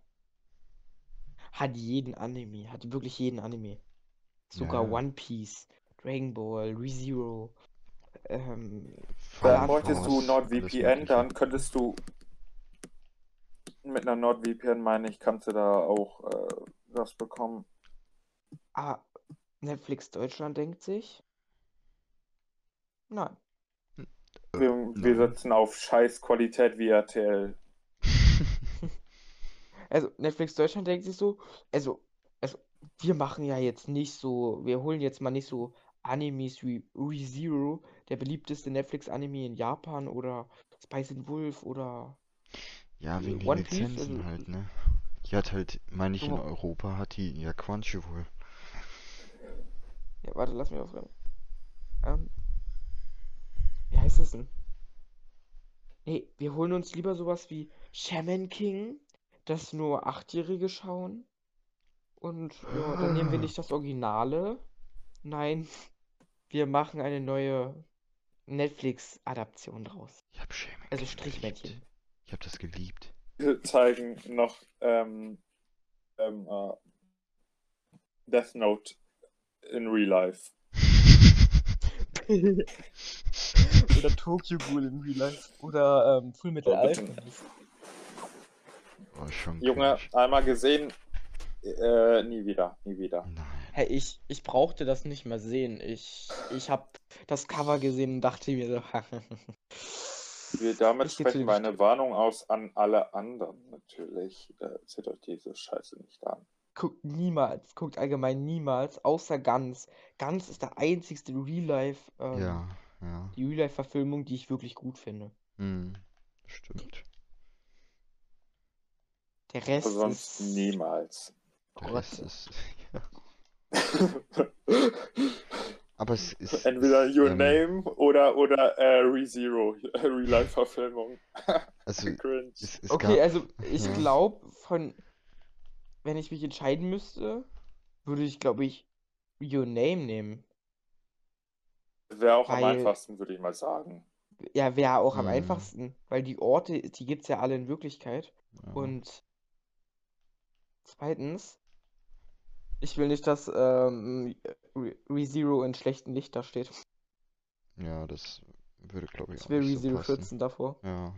Hat jeden Anime, hat wirklich jeden Anime. Sogar Ja. One Piece, Dragon Ball, ReZero. Ähm, Fire Dann bräuchtest du NordVPN, dann könntest du mit einer NordVPN, meine ich, kannst du da auch äh, was bekommen. ah, Netflix Deutschland denkt sich. Nein. Wir, wir nein. setzen auf Scheißqualität wie RTL. Also Netflix Deutschland denkt sich so, also, also wir machen ja jetzt nicht so, wir holen jetzt mal nicht so Animes wie ReZero, der beliebteste Netflix-Anime in Japan oder Spice and Wolf oder Ja, wegen den One Piece, Lizenzen also- halt, ne? Die hat halt, meine ich, in. Europa hat die ja Crunchyroll. Ja, warte, lass mich aufhören. Ähm, wie heißt es denn? Nee, wir holen uns lieber sowas wie Shaman King, das nur Achtjährige schauen. Und ja, dann nehmen wir nicht das Originale. Nein, wir machen eine neue Netflix-Adaption draus. Ich hab Shaman Also King Strichmännchen. geliebt. Ich hab das geliebt. Wir zeigen noch ähm, ähm, äh, Death Note in Real Life. Oder Tokyo Ghoul in Real Life. Oder ähm, Full Metal Oh. Alchemist. War schon Junge, cringe. einmal gesehen, äh, nie wieder, nie wieder. Nein. Hey, ich, ich brauchte das nicht mehr sehen. Ich, ich habe das Cover gesehen und dachte mir so, Wir, damit Ich sprechen wir eine. Warnung aus an alle anderen natürlich. Äh, seht euch diese Scheiße nicht an. Guckt niemals, guckt allgemein niemals, außer Ganz. Ganz ist der einzigste Real-Life, ähm, Ja, ja. die Real-Life-Verfilmung, die ich wirklich gut finde. Hm. Stimmt. Der Rest Aber sonst ist niemals. Der Rest ist. Aber es ist. Entweder Your ähm, Name oder, oder äh, ReZero, Real-Life-Verfilmung. Also, es, es Okay, gab. also ich ja. glaube, von, wenn ich mich entscheiden müsste, würde ich, glaube ich, Your Name nehmen. Wäre auch am weil- einfachsten, würde ich mal sagen. Ja, wäre auch am Mhm. einfachsten, weil die Orte, die gibt es ja alle in Wirklichkeit. Ja. Und zweitens, ich will nicht, dass ähm, Re- ReZero in schlechten Licht da steht. Ja, das würde, glaube ich, Ich auch will nicht so ReZero passen. schützen davor. Ja.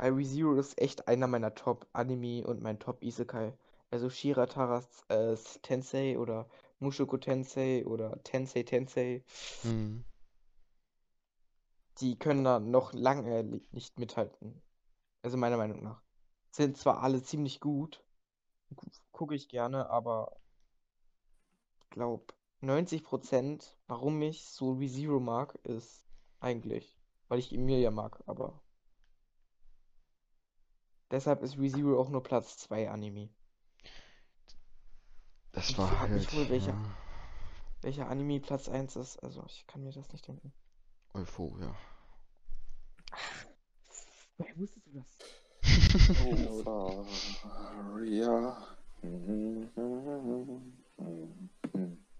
Weil ReZero ist echt einer meiner Top-Anime und mein Top-Isekai. Also Shirataras äh, Tensei oder Mushoku Tensei oder Tensei Tensei, Hm. die können da noch lange li- nicht mithalten. Also meiner Meinung nach. Sind zwar alle ziemlich gut, gucke ich gerne, aber ich glaube 90%, warum ich so ReZero mag, ist eigentlich, weil ich Emilia mag, aber deshalb ist ReZero auch nur Platz 2 Anime. Das Ich war frag mich halt. wohl, welcher- Ja, Welcher Anime Platz 1 ist, also ich kann mir das nicht denken. Euphoria. Woher wusstest du das? Euphoria.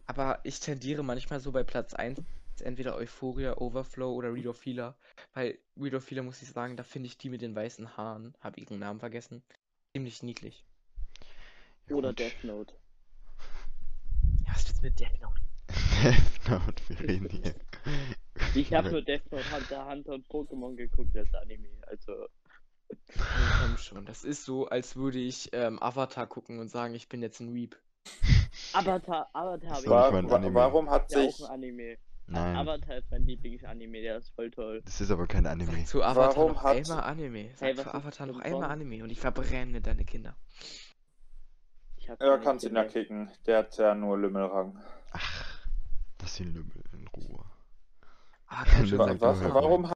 Aber ich tendiere manchmal so bei Platz 1 entweder Euphoria, Overflow oder Read of Healer. Weil Read of Healer, muss ich sagen, da finde ich die mit den weißen Haaren, habe ihren Namen vergessen, ziemlich niedlich. Ja, Oder gut. Death Note. Ja, was willst du mit Death Note? Death Note, wir reden hier. Ich habe nur Death Note, Hunter, Hunter und Pokémon geguckt als Anime. Also, komm schon. Das ist so, als würde ich ähm, Avatar gucken und sagen, ich bin jetzt ein Weep. Avatar, Avatar habe Das ich war Anime. warum hat ja auch sich ein Anime. Nein, Avatar ist mein Lieblingsanime, der ist voll toll. das ist aber kein Anime. Sag zu Avatar Warum noch hat- einmal Anime. Sag Hey, ist Avatar noch einmal sonst? Anime und ich verbrenne deine Kinder. Keine kannst ihn ja Kinder. kicken. Der hat ja nur Lümmelrang. Ach, lass den Lümmel in Ruhe. Ah, warum